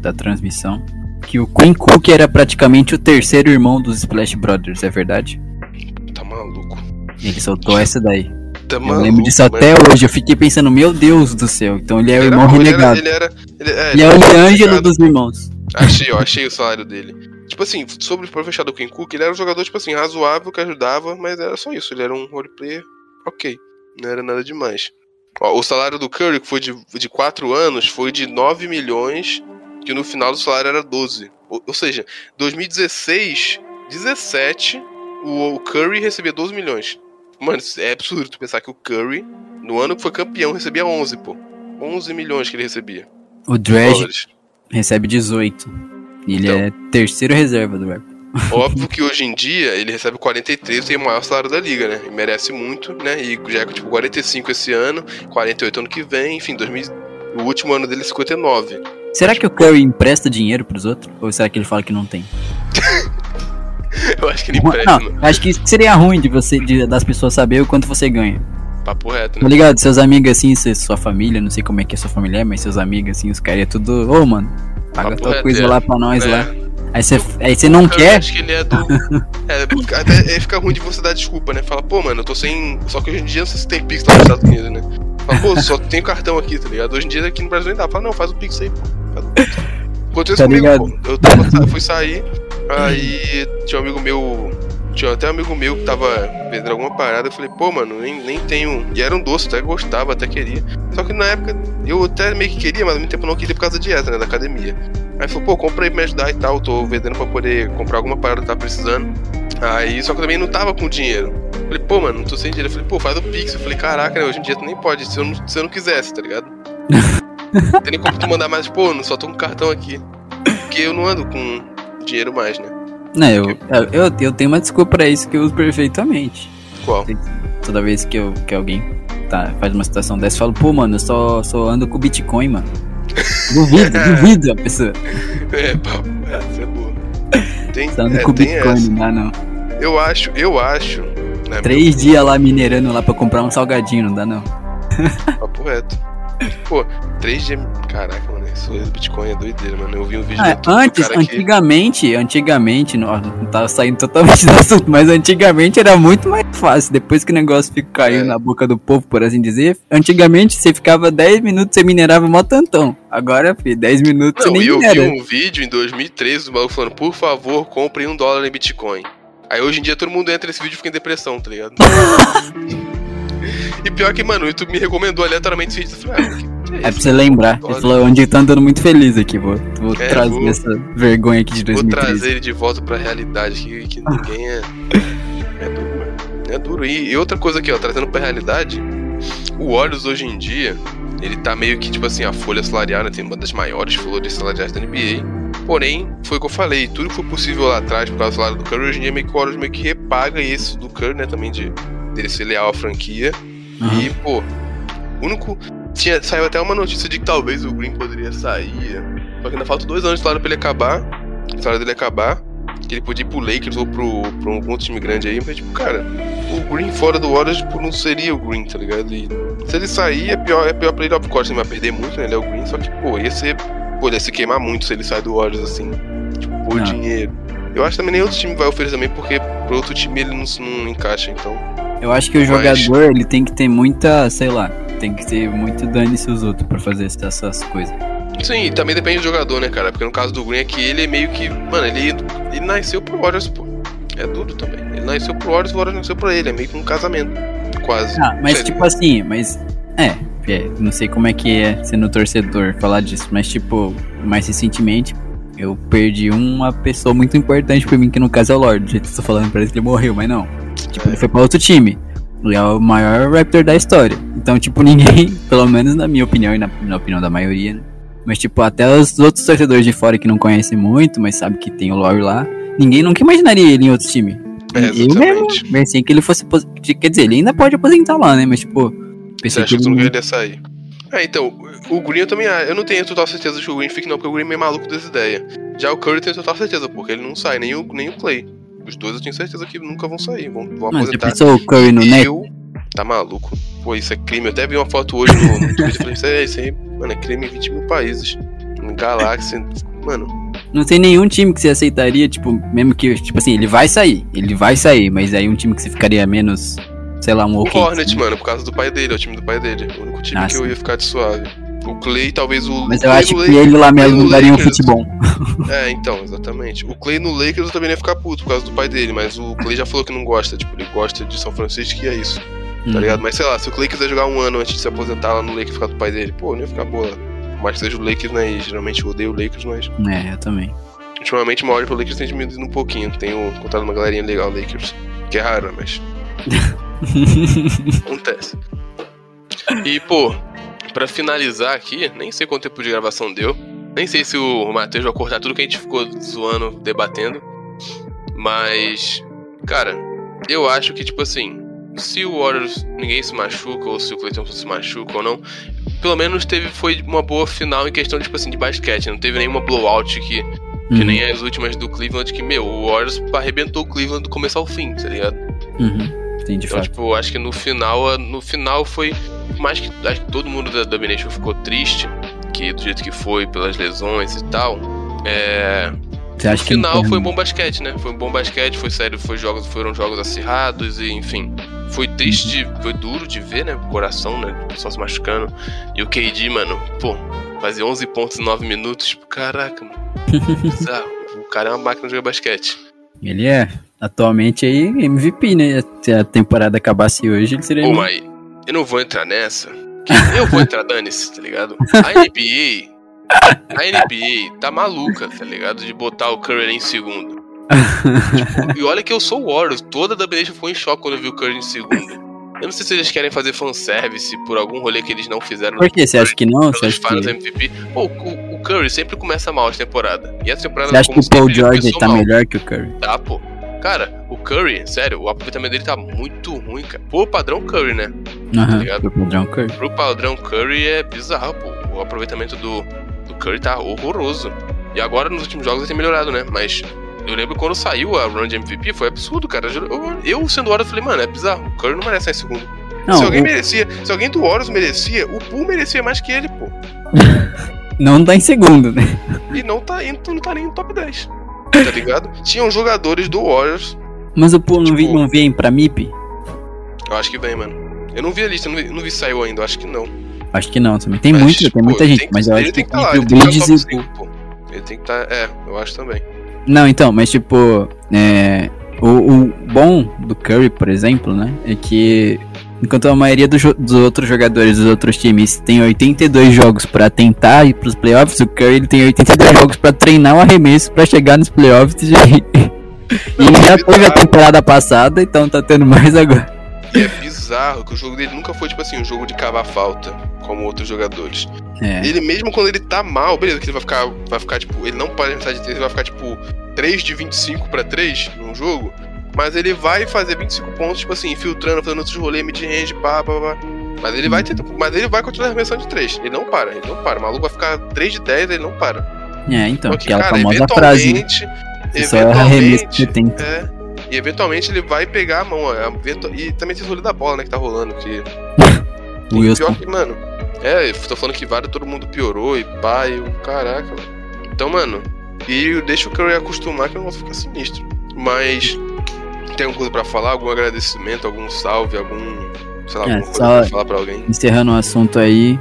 da transmissão, que o Queen Cook era praticamente o terceiro irmão dos Splash Brothers, é verdade? Tá maluco. Ele soltou essa daí. Tá Eu maluco. lembro disso mano. até hoje. Eu fiquei pensando, meu Deus do céu. Então ele é o irmão era- ele renegado. Era, ele era. Ele, é, Ele é o ele era Liângelo renegado. dos irmãos. Achei, ó, achei o salário dele. Tipo assim, sobre o fechar do Ken Cook, ele era um jogador, tipo assim, razoável, que ajudava, mas era só isso. Ele era um roleplayer, ok. Não era nada demais. Ó, o salário do Curry, que foi de, de 4 anos, foi de 9 milhões, que no final do salário era 12. Ou, ou seja, 2016, 17, o, o Curry recebia 12 milhões. Mano, é absurdo tu pensar que o Curry, no ano que foi campeão, recebia 11, pô. 11 milhões que ele recebia. O Dredge recebe 18. E ele Então. é terceiro reserva do rap. Óbvio que hoje em dia ele recebe 43 e é o maior salário da liga, né? E merece muito, né? E já é tipo 45 esse ano, 48 ano que vem, enfim, 2000, o último ano dele é 59. Será que o Curry empresta dinheiro pros outros? Ou será que ele fala que não tem? Eu acho que ele empresta, não, né? acho que seria ruim de você, de- das pessoas saber o quanto você ganha. Papo reto, Tá né? ligado? Seus amigos assim, sua família, não sei como é que é sua família, é, mas seus amigos assim, os caras é tudo. Ô, mano, paga Papo tua reto, coisa é. lá pra nós É. lá. Aí você aí não Eu quer. acho que ele é do. É, fica- até fica ruim de você dar desculpa, né? Fala, pô, mano, eu tô sem. Só que hoje em dia não sei se tem Pix lá nos Estados Unidos, né? Fala, pô, só tenho cartão aqui, tá ligado? Hoje em dia aqui no Brasil nem dá. Fala, não, faz o Pix aí, pô. Faz o Pix. Aconteceu Tá comigo, ligado? pô. Eu tava, fui sair, aí tinha um amigo meu tinha até um amigo meu que tava vendendo alguma parada. Eu falei, pô, mano, nem, nem tenho. E era um doce, até gostava, até queria. Só que na época eu até meio que queria, mas ao mesmo tempo não queria por causa da dieta, né? Da academia. Aí falou, pô, compra aí pra me ajudar e tal. Tô vendendo pra poder comprar alguma parada que tá precisando. Aí, só que eu também não tava com dinheiro. Eu falei, pô, mano, não tô sem dinheiro. Eu falei, pô, faz o Pix. Eu falei, caraca, né, hoje em dia tu nem pode, se eu não, se eu não quisesse, tá ligado? não tem nem como tu mandar mais, pô, não só tô com cartão aqui. Porque eu não ando com dinheiro mais, né? Não, eu, eu, eu tenho uma desculpa pra isso que eu uso perfeitamente. Qual? Toda vez que, eu, que alguém tá, faz uma situação dessa, eu falo, pô, mano, eu só, só ando com Bitcoin, mano. Duvido, duvido a pessoa. É, papo, essa é boa. Tem, Só ando é, com Bitcoin, não dá não. Eu acho, eu acho. Né, Três dias lá minerando lá pra comprar um salgadinho, não dá não. Papo reto. Pô, três dias. Caraca, mano, isso do Bitcoin é doideira, mano. Eu vi um vídeo Ah, do YouTube do antes, cara que- antigamente, antigamente, não, não tava saindo totalmente do assunto, mas antigamente era muito mais fácil. Depois que o negócio fica caindo É. na boca do povo, por assim dizer, antigamente você ficava 10 minutos, você minerava mó tantão. Agora, filho, 10 minutos Não, você e nem eu vi minera. um vídeo em 2013 do maluco falando, por favor, compre um dólar em Bitcoin. Aí hoje em dia todo mundo entra nesse vídeo e fica em depressão, tá ligado? e pior que, mano, o YouTube me recomendou aleatoriamente esse vídeo. Eu falei, ah, que, que é É isso? pra você lembrar. Ele falou onde tá andando muito feliz aqui, vou, vou É, trazer vou- essa vergonha aqui de Vou 2013. trazer ele de volta pra realidade, que, que ninguém é. É duro, mano. É duro. E, e outra coisa aqui, ó, trazendo pra realidade, o Warriors hoje em dia, ele tá meio que, tipo assim, a folha salarial, né? Tem uma das maiores folhas salariais da NBA. Porém, foi o que eu falei, tudo que foi possível lá atrás por causa do salário do Curry, hoje em dia meio que o Warriors meio que repaga isso do Curry, né? Também de dele ser leal à franquia. Aham. E, pô, o único. Tinha, saiu até uma notícia de que talvez o Green poderia sair. Só que ainda falta dois anos de salário pra ele acabar. O salário dele acabar. Que ele podia ir pro Lakers ou pro, pro algum outro time grande aí. Mas, tipo, cara, o Green fora do Warriors, tipo, não seria o Green, tá ligado? E se ele sair, é pior, é pior pra ele, course, ele vai perder muito, né? Ele é o Green, só que, pô, ia ser. Pô, ele ia se queimar muito se ele sair do Warriors assim. Tipo, por Não. dinheiro. Eu acho que também nem outro time vai oferecer também, porque pro outro time ele não, não encaixa, então. Eu acho que o Mas- jogador, ele tem que ter muita, sei lá, tem que ter muito dane-se os outros pra fazer essas- coisas. Sim, e também depende do jogador, né, cara? Porque no caso do Green aqui, ele é meio que. Mano, ele, ele nasceu pro Warriors, pô. É duro também. Ele nasceu pro Warriors, o Warriors nasceu pra ele. É meio que um casamento. Quase. Ah, mas tipo assim, mas. É, é, não sei como é que é sendo torcedor falar disso, mas tipo, mais recentemente eu perdi uma pessoa muito importante pra mim, que no caso é o Lord. Do jeito que eu tô falando, parece que ele morreu, mas não. Tipo, ele foi pra outro time. Ele é o maior Raptor da história. Então, tipo, ninguém, pelo menos na minha opinião e na, na opinião da maioria, né? Mas, tipo, até os outros torcedores de fora que não conhecem muito, mas sabem que tem o Lore lá, ninguém nunca imaginaria ele em outro time. É, eu mesmo exatamente. pensei que ele fosse. Quer dizer, ele ainda pode aposentar lá, né? Mas, tipo, pensei acha que que ele. ele ia sair? É, então, o Green eu também acho. Eu não tenho total certeza de que o Green fique, não, porque o Green é meio maluco das ideias. Já o Curry eu tenho total certeza, porque ele não sai, nem o, nem o Clay. Os dois eu tenho certeza que nunca vão sair, vão, vão você aposentar. pensou o Curry no Net? eu. Tá maluco? Pô, isso é crime. Eu até vi uma foto hoje no, no Twitter e falei, isso, é, isso aí, mano, é crime em 20 mil países. Em galáxia. Mano, Não tem nenhum time que você aceitaria, tipo, mesmo que, tipo assim, ele vai sair, ele vai sair, mas aí um time que você ficaria menos, sei lá, um o. Hornet, mano, por causa do pai dele, é o time do pai dele. O único time Ah, que eu ia ficar de suave. O Clay, talvez o. Mas eu Clay acho que Lakers- ele o Lamelo Clay no não dariam um bom. É, então, exatamente. O Clay no Lakers eu também ia ficar puto por causa do pai dele, mas o Clay já falou que não gosta, tipo, ele gosta de São Francisco e é isso, Hum. tá ligado? Mas sei lá, se o Clay quiser jogar um ano antes de se aposentar lá no Lakers e ficar do pai dele, pô, não ia ficar boa. Por mais que seja o Lakers, né? E geralmente eu odeio o Lakers, mas É, eu também. ultimamente uma hora pro Lakers tem diminuído um pouquinho. Tenho contado uma galerinha legal Lakers, que é rara, mas acontece. E, pô, pra finalizar aqui, nem sei quanto tempo de gravação deu. Nem sei se o Matheus vai cortar tudo que a gente ficou zoando, debatendo. Mas, cara, eu acho que, tipo assim, se o Warriors ninguém se machuca, ou se o Clayton se machuca ou não, pelo menos teve, foi uma boa final em questão, tipo assim, de basquete. Não teve nenhuma blowout que, que Uhum, nem as últimas do Cleveland, que, meu, o Warriors arrebentou o Cleveland do começo ao fim, tá ligado? uhum. Sim, de Então, fato. tipo, acho que no final, no final foi. Mais que acho que todo mundo da Domination ficou triste, que do jeito que foi, pelas lesões e tal. É. No final foi um bom basquete, né? Foi um bom basquete, foi sério, foi jogos, foram jogos acirrados e enfim. Foi triste, de, foi duro de ver, né? O coração, né? O pessoal se machucando. E o KD, mano, pô, fazer 11 pontos em 9 minutos, tipo, caraca, mano. Bizarro. O cara é uma máquina de jogar basquete. Ele é. Atualmente aí MVP, né? Se a temporada acabasse hoje, ele seria. Pô, mas eu não vou entrar nessa. Eu vou entrar dane-se, tá ligado? A NBA. A NBA tá maluca, tá ligado? De botar o Curry em segundo. Tipo, e olha que eu sou o Warriors. Toda a WNBA foi em choque quando eu vi o Curry em segundo. Eu não sei se eles querem fazer fanservice por algum rolê que eles não fizeram. Por que? Você acha que não? Você acha que, MVP. Pô, o, o Curry sempre começa mal as temporadas. E essa temporada você acha que o Paul George tá mal. melhor que o Curry? Tá, pô. Cara, o Curry, sério, o aproveitamento dele tá muito ruim, cara. Pô, padrão Curry, né? Aham, ligado? o padrão Curry. Pro padrão Curry é bizarro, pô. O aproveitamento do, do Curry tá horroroso. E agora nos últimos jogos ele tem melhorado, né? Mas eu lembro quando saiu a run de MVP, foi absurdo, cara. Eu, eu sendo Warriors, falei, mano, é bizarro. O Curry não merece em segundo. Não, se alguém o- merecia, se alguém do Warriors merecia, o Poole merecia mais que ele, pô. não tá em segundo, né? E não tá, indo, não tá nem no top 10. Tá ligado? Tinham jogadores do Warriors. Mas o Paul não, vi, Tipo- não vem pra MIP? Eu acho que vem, mano. Eu não vi a lista, não vi, não vi saiu ainda, eu acho que não. Acho que não também. Tem Mas, muito, tem pô, muita ele gente, tem mas eu acho que tem que tá lá, o tem que tá e o 5, pô. Ele tem que estar. É, eu acho também. Não, então, mas tipo, é, o, o bom do Curry, por exemplo, né, é que enquanto a maioria do dos outros jogadores dos outros times tem 82 jogos pra tentar ir pros playoffs, o Curry ele tem 82 jogos pra treinar o arremesso pra chegar nos playoffs e, e ele já teve a temporada passada, então tá tendo mais agora. E é bizarro que o jogo dele nunca foi, tipo assim, um jogo de cavar falta, como outros jogadores. É, Ele mesmo quando ele tá mal, beleza, que ele vai ficar, vai ficar tipo, ele não pode arremessar de 3, ele vai ficar tipo 3 de 25 pra 3 num jogo, mas ele vai fazer 25 pontos, tipo assim, infiltrando, fazendo outros rolês, mid-range, pá, pá, pá. Mas ele vai tentar, mas ele vai continuar arremessando de 3. Ele não para, ele não para. O maluco vai ficar 3 de 10, ele não para. é então, Só que, aquela cara, famosa frase, né? eventualmente, Você só arremesso que tenta. é, e eventualmente ele vai pegar a mão, e também tem esse rolê da bola, né, que tá rolando, que O Wilson. Pior que, mano, é, eu tô falando que vários todo mundo piorou e pá, e o caraca, mano. Então, mano, e deixa o Curry acostumar que eu não vou ficar sinistro. Mas, tem alguma coisa pra falar? Algum agradecimento, algum salve, algum. Sei lá, É, alguma coisa pra falar pra alguém? Encerrando o assunto aí,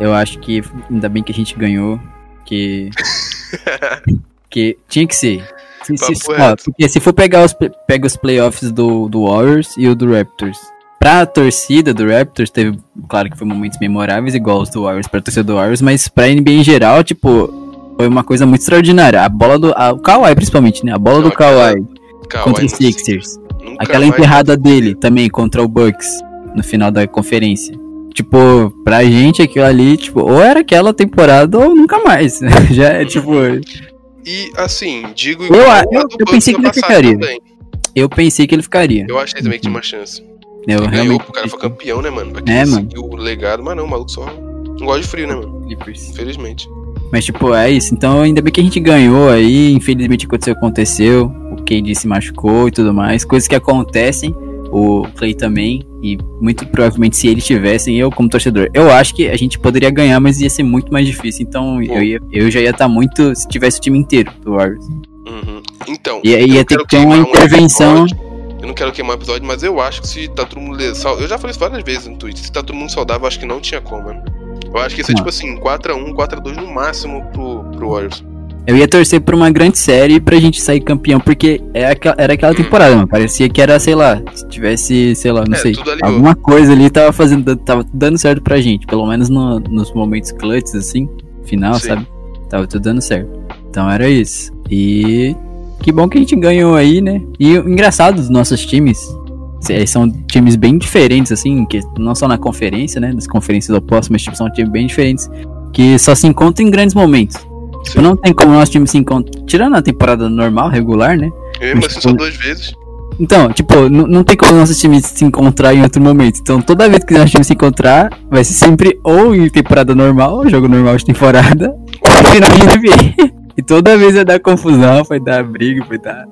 eu acho que ainda bem que a gente ganhou, que que tinha que ser. Se, se- ó, porque se for pegar os pega os playoffs do, do Warriors e o do Raptors. Pra torcida do Raptors, teve, claro que foi momentos memoráveis, igual os do Warriors, pra torcida do Warriors, mas pra NBA em geral, tipo, foi uma coisa muito extraordinária. A bola do. A, o Kawhi, principalmente, né? A bola Não, do Kawhi Kawhi contra os Sixers. Aquela enterrada dele também contra o Bucks no final da conferência. Tipo, pra gente aquilo ali, tipo, ou era aquela temporada ou nunca mais. Já é tipo. E, assim, digo Eu- igual a eu- do eu Bucks pensei que ele ficaria. também. Eu pensei que ele ficaria. Eu achei também que tinha uma chance. Eu Ele ganhou, realmente. o cara foi campeão, né, mano? Pra É, mano. o legado, mas não, o maluco só. Não gosta de frio, né, mano? Infelizmente. Mas, tipo, é isso. Então, ainda bem que a gente ganhou aí. Infelizmente, aconteceu o que aconteceu. O KD se machucou e tudo mais. Coisas que acontecem. O Clay também. E muito provavelmente, se eles tivessem, eu como torcedor, eu acho que a gente poderia ganhar, mas ia ser muito mais difícil. Então, eu, ia- eu já ia estar muito. Se tivesse o time inteiro do Warriors. Uhum. Então. E aí ia ter que ter uma um intervenção. episódio. Eu não quero queimar um episódio, mas eu acho que se tá todo mundo. Eu já falei isso várias vezes no Twitter. Se tá todo mundo saudável, eu acho que não tinha como, mano. Eu acho que ser Não. tipo assim, 4x1, 4x2 no máximo pro, pro Warriors. Eu ia torcer por uma grande série pra gente sair campeão, porque é aqua- era aquela Hum. temporada, mano. Parecia que era, sei lá, se tivesse, sei lá, não É, sei. Alguma coisa ali tava fazendo, tava dando certo pra gente. Pelo menos no- nos momentos clutches, assim, final, Sim. sabe? Tava tudo dando certo. Então era isso. E que bom que a gente ganhou aí, né? E o engraçado dos nossos times. São times bem diferentes, assim, que não só na conferência, né? Das conferências opostas, mas tipo, são times bem diferentes. Que só se encontram em grandes momentos. Tipo, não tem como o nosso time se encontrar. Tirando a temporada normal, regular, né? Eu Mas, assim só tipo, duas vezes. Então, tipo, não tem como o nosso time se encontrar em outro momento. Então, toda vez que o nosso time se encontrar, vai ser sempre ou em temporada normal, jogo normal de temporada, ou no final de NBA. E toda vez vai dar confusão, vai dar briga, vai dar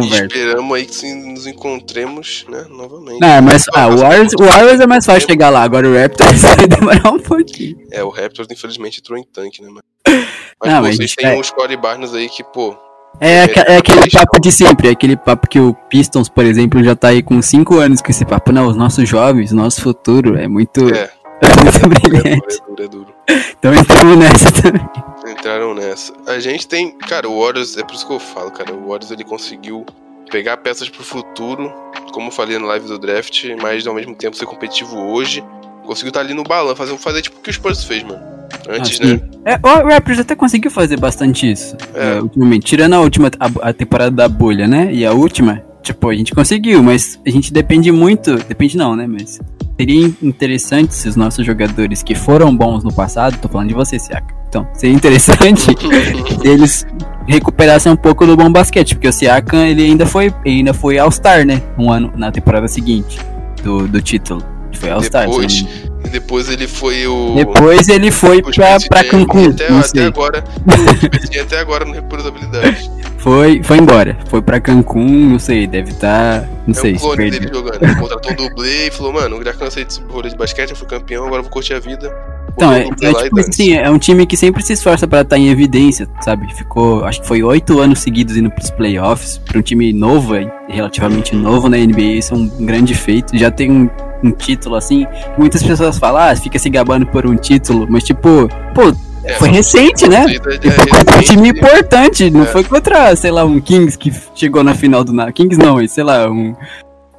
conversa. esperamos aí que nos encontremos, né, novamente. Não, mas ah, o Mas- Warriors, o Warriors é mais fácil chegar lá, agora o Raptors vai demorar um pouquinho. É, o Raptors infelizmente entrou em tanque, né, mano? Mas Não, pô, mas vocês têm é- uns Corey Barnes aí que, pô, É, aca- é aquele Deixa- papo de sempre, é aquele papo que o Pistons, por exemplo, já tá aí com 5 anos com esse papo. Não, os nossos jovens, nosso futuro é muito, é, é muito é brilhante. duro, é duro, é duro. Então entramos nessa também. Entraram nessa. A gente tem. Cara, o Warriors, é por isso que eu falo, cara. O Warriors ele conseguiu pegar peças pro futuro, como eu falei na live do draft, mas ao mesmo tempo ser competitivo hoje. Conseguiu estar ali no balanço, fazer, fazer tipo o que o Spurs fez, mano. Antes, Ah, né? É, o Raptors até conseguiu fazer bastante isso. É. é, ultimamente. Tirando a última, a, a temporada da bolha, né? E a última, tipo, a gente conseguiu, mas a gente depende muito. Depende não, né? Mas seria interessante se os nossos jogadores que foram bons no passado, tô falando de você, Siaka. Então, seria interessante se eles recuperassem um pouco do bom basquete, porque o Siakam ele ainda foi, ainda foi All-Star, né? Um ano na temporada seguinte do, do título. Foi All-Star. Depois, depois ele foi o. Depois ele foi o pra, pra Cancún. Até, até agora. o até agora não recuperou habilidades. Foi, foi embora. Foi pra Cancún, não sei, deve estar. não é sei, se clone dele jogando. Ele contratou um dublê e falou, mano, já cansei de rolê de basquete, eu fui campeão, agora eu vou curtir a vida. Então, é, é tipo assim, é um time que sempre se esforça pra estar em evidência, sabe? Ficou, acho que foi oito anos seguidos indo pros playoffs. Pra um time novo, é, relativamente novo na NBA, isso é um grande feito. Já tem um, um título assim, que muitas pessoas falam, ah, fica se gabando por um título, mas tipo, pô, É, foi recente, né? E é foi contra um time importante, não É. foi contra, sei lá, um Kings que chegou na final do nada. Kings não, sei lá, um,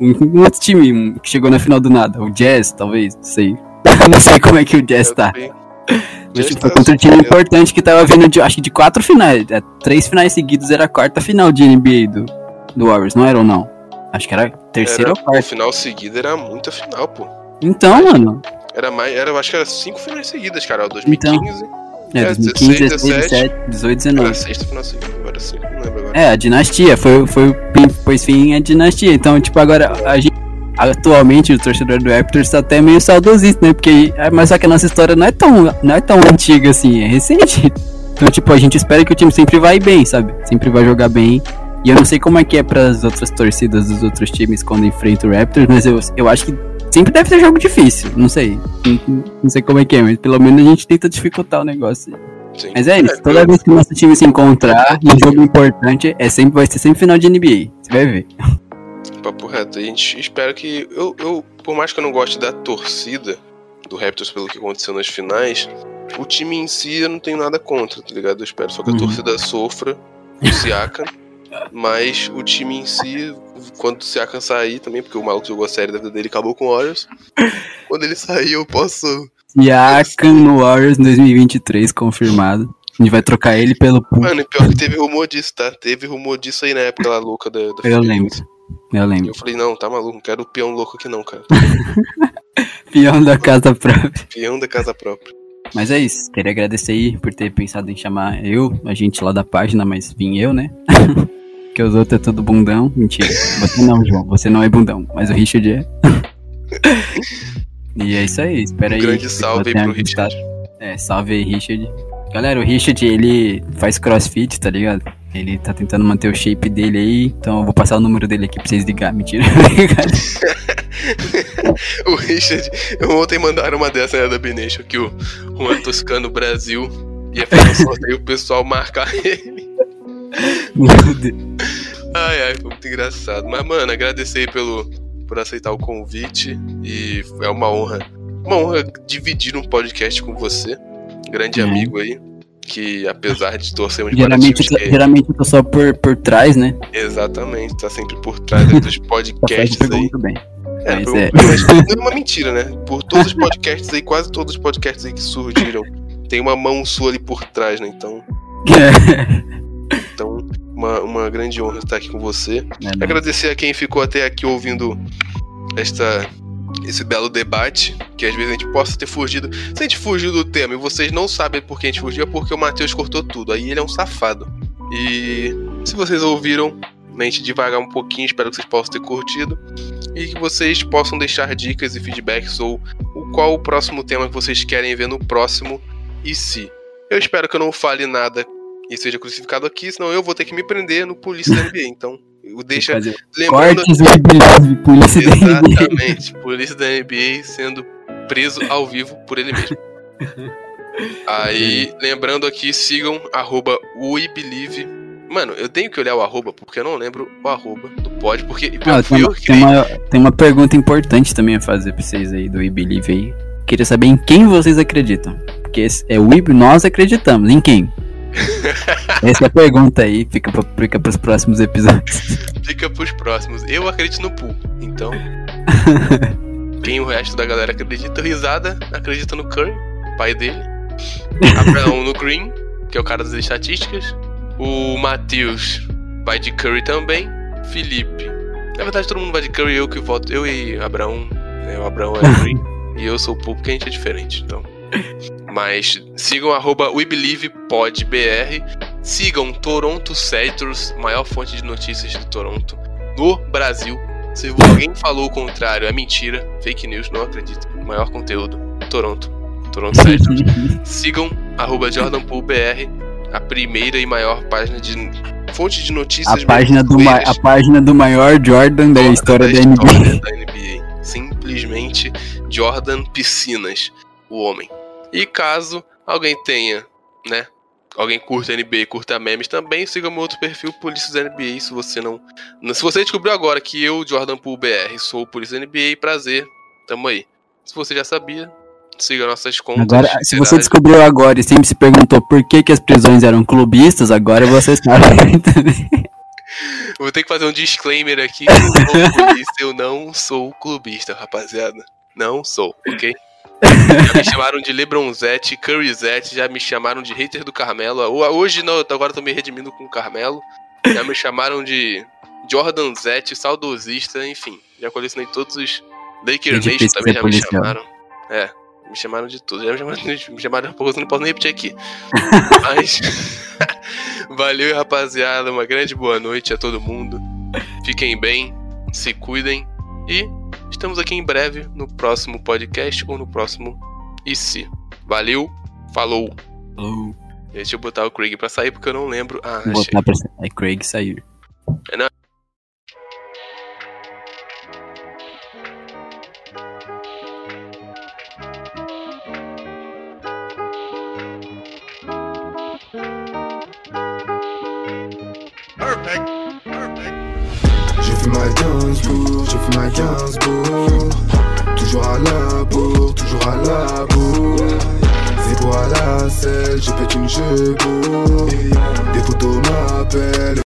um, um outro time que chegou na final do nada. O Jazz, talvez, não sei. não sei como é que o Jazz tá. Mas tipo, tá foi contra um time super- importante que tava vindo de, acho que de quatro finais. é, três finais seguidos era a quarta final de NBA do, do Warriors, não era ou não? Acho que era terceira Era, ou quarta. final seguido era muita final, pô. Então, mano. Era mais, era, eu acho que era cinco finais seguidas, cara. O 2015, É, É, 2015, 16, 16, 17, 18, 19. era sexta final seguida, agora cinco, não lembro agora. É, a dinastia, foi, foi o pin- pôs fim a dinastia. Então, tipo, agora a gente. Atualmente o torcedor do Raptors tá até meio saudosista, né? Porque. é, Mas só que a nossa história não é tão, não é tão antiga assim, é recente. Então, tipo, a gente espera que o time sempre vai bem, sabe? Sempre vai jogar bem. E eu não sei como é que é pras outras torcidas dos outros times quando enfrentam o Raptors, mas eu, eu acho que sempre deve ser jogo difícil. Não sei. Não, não sei como é que é, mas pelo menos a gente tenta dificultar o negócio. Sim. Mas é isso, É, toda eu- vez que o nosso time se encontrar em jogo importante, é sempre, vai ser sempre final de NBA. Você vai ver. Papo reto. A gente espera que. Eu, eu, por mais que eu não goste da torcida do Raptors pelo que aconteceu nas finais, o time em si eu não tenho nada contra, tá ligado? Eu espero só que a Uhum. torcida sofra o Siakam. mas o time em si, quando o Siakam sair também, porque o maluco jogou a série da vida dele e acabou com o Warriors. quando ele sair, eu posso. Siakam no Warriors 2023, confirmado. A gente vai trocar ele pelo. Mano, e pior que teve rumor disso, tá? Teve rumor disso aí na época lá louca da, da Eu lembro. Eu E lembro. eu falei, não, tá maluco, não quero o peão louco aqui não, cara. Peão da casa própria. Peão da casa própria. Mas é isso. Queria agradecer aí por ter pensado em chamar eu, a gente lá da página, mas vim eu, né? Porque os outros é tudo bundão. Mentira. Você não, João. Você não é bundão. Mas o Richard é. e é isso aí. Espera Um aí. grande salve aí pro gostado. Richard. É, salve aí, Richard. Galera, o Richard, ele faz crossfit, tá ligado? Ele tá tentando manter o shape dele aí, então eu vou passar o número dele aqui pra vocês ligar. Mentira. O Richard, ontem mandaram uma dessa né, da Benation que o Juan Toscano Brasil ia fazer um sorteio o pessoal marcar ele. Meu Deus. Ai, ai, foi muito engraçado. Mas, mano, agradecer aí pelo, por aceitar o convite e é uma honra. Uma honra dividir um podcast com você, grande Uhum. amigo aí, que apesar de torcermos para Geralmente, eu times tô, que... geralmente eu tô só por, por trás, né? Exatamente, tá sempre por trás dos Fred podcasts aí. muito bem. É, Mas é. é uma mentira, né? Por todos os podcasts aí, quase todos os podcasts aí que surgiram, tem uma mão sua ali por trás, né? Então, então uma, uma grande honra estar aqui com você. É. Agradecer a quem ficou até aqui ouvindo esta, esse belo debate, que às vezes a gente possa ter fugido. Se a gente fugiu do tema e vocês não sabem por que a gente fugiu, é porque o Matheus cortou tudo. Aí ele é um safado. E se vocês ouviram, a gente devagar um pouquinho, espero que vocês possam ter curtido. E que vocês possam deixar dicas e feedbacks ou o qual o próximo tema que vocês querem ver no próximo e se. Eu espero que eu não fale nada e seja crucificado aqui, senão eu vou ter que me prender no polícia NBA. Então, eu deixa lembrando cortes e polícia da NBA. Exatamente. Polícia da NBA sendo preso ao vivo por ele mesmo. Aí, lembrando aqui, sigam arroba WeBelieve. Mano, eu tenho que olhar o arroba, porque eu não lembro o arroba do pod, porque Ah, tem, uma, que tem, uma, tem uma pergunta importante também a fazer pra vocês aí do We Believe aí. Queria saber em quem vocês acreditam. Porque é o We, nós acreditamos. Em quem? Essa é a pergunta aí, fica, pra, fica pros próximos episódios. Fica pros próximos. Eu acredito no Pool, então. Quem o resto da galera acredita? Risada acredita no Curry, pai dele. Abraão no Green, que é o cara das estatísticas. O Matheus vai de Curry também. Felipe. Na verdade, todo mundo vai de Curry, eu que voto. Eu e Abraão. Né, o Abraão é Green. e eu sou o Pool, porque a gente é diferente, então. Mas sigam arroba WeBelievePodBR. Sigam Toronto Setors, maior fonte de notícias de Toronto no Brasil. Se alguém falou o contrário, é mentira. Fake news, não acredito. Maior conteúdo. Toronto. Toronto Setors. Sigam arroba JordanPoolBR, a primeira e maior página de fonte de notícias. A página, do ma- a página do maior Jordan da história da NBA. história da NBA. Simplesmente Jordan Piscinas, o homem. E caso alguém tenha, né? Alguém curta NBA e curta memes também, siga meu outro perfil, Polícias NBA. Se você não. Se você descobriu agora que eu, Jordan Pool BR, sou o Polícia NBA, prazer, tamo aí. Se você já sabia, siga nossas contas. Agora, se você descobriu agora e sempre se perguntou por que, que as prisões eram clubistas, agora você sabe também. Vou ter que fazer um disclaimer aqui. Eu eu não sou clubista, rapaziada. Não sou, ok? Já me chamaram de Lebronzete, Curryzete, já me chamaram de hater do Carmelo. Hoje não, agora eu tô me redimindo com o Carmelo. Já me chamaram de Jordanzete, saudosista, enfim. Já colecionei todos os Laker É Nation difícil também já me policial. chamaram. É, me chamaram de tudo. Já me chamaram, me chamaram de eu não posso nem repetir aqui. Mas. Valeu, rapaziada. Uma grande boa noite a todo mundo. Fiquem bem, se cuidem e estamos aqui em breve no próximo podcast ou no próximo E se. Valeu, falou. Vou Deixa eu botar o Craig pra sair porque eu não lembro. Ah, achei. botar pra é Craig sair. J'ai j'ai fait ma Gainsbourg Toujours à la bourre, toujours à la bourre. Pour à la selle, j'ai pété une chevaux Des photos m'appellent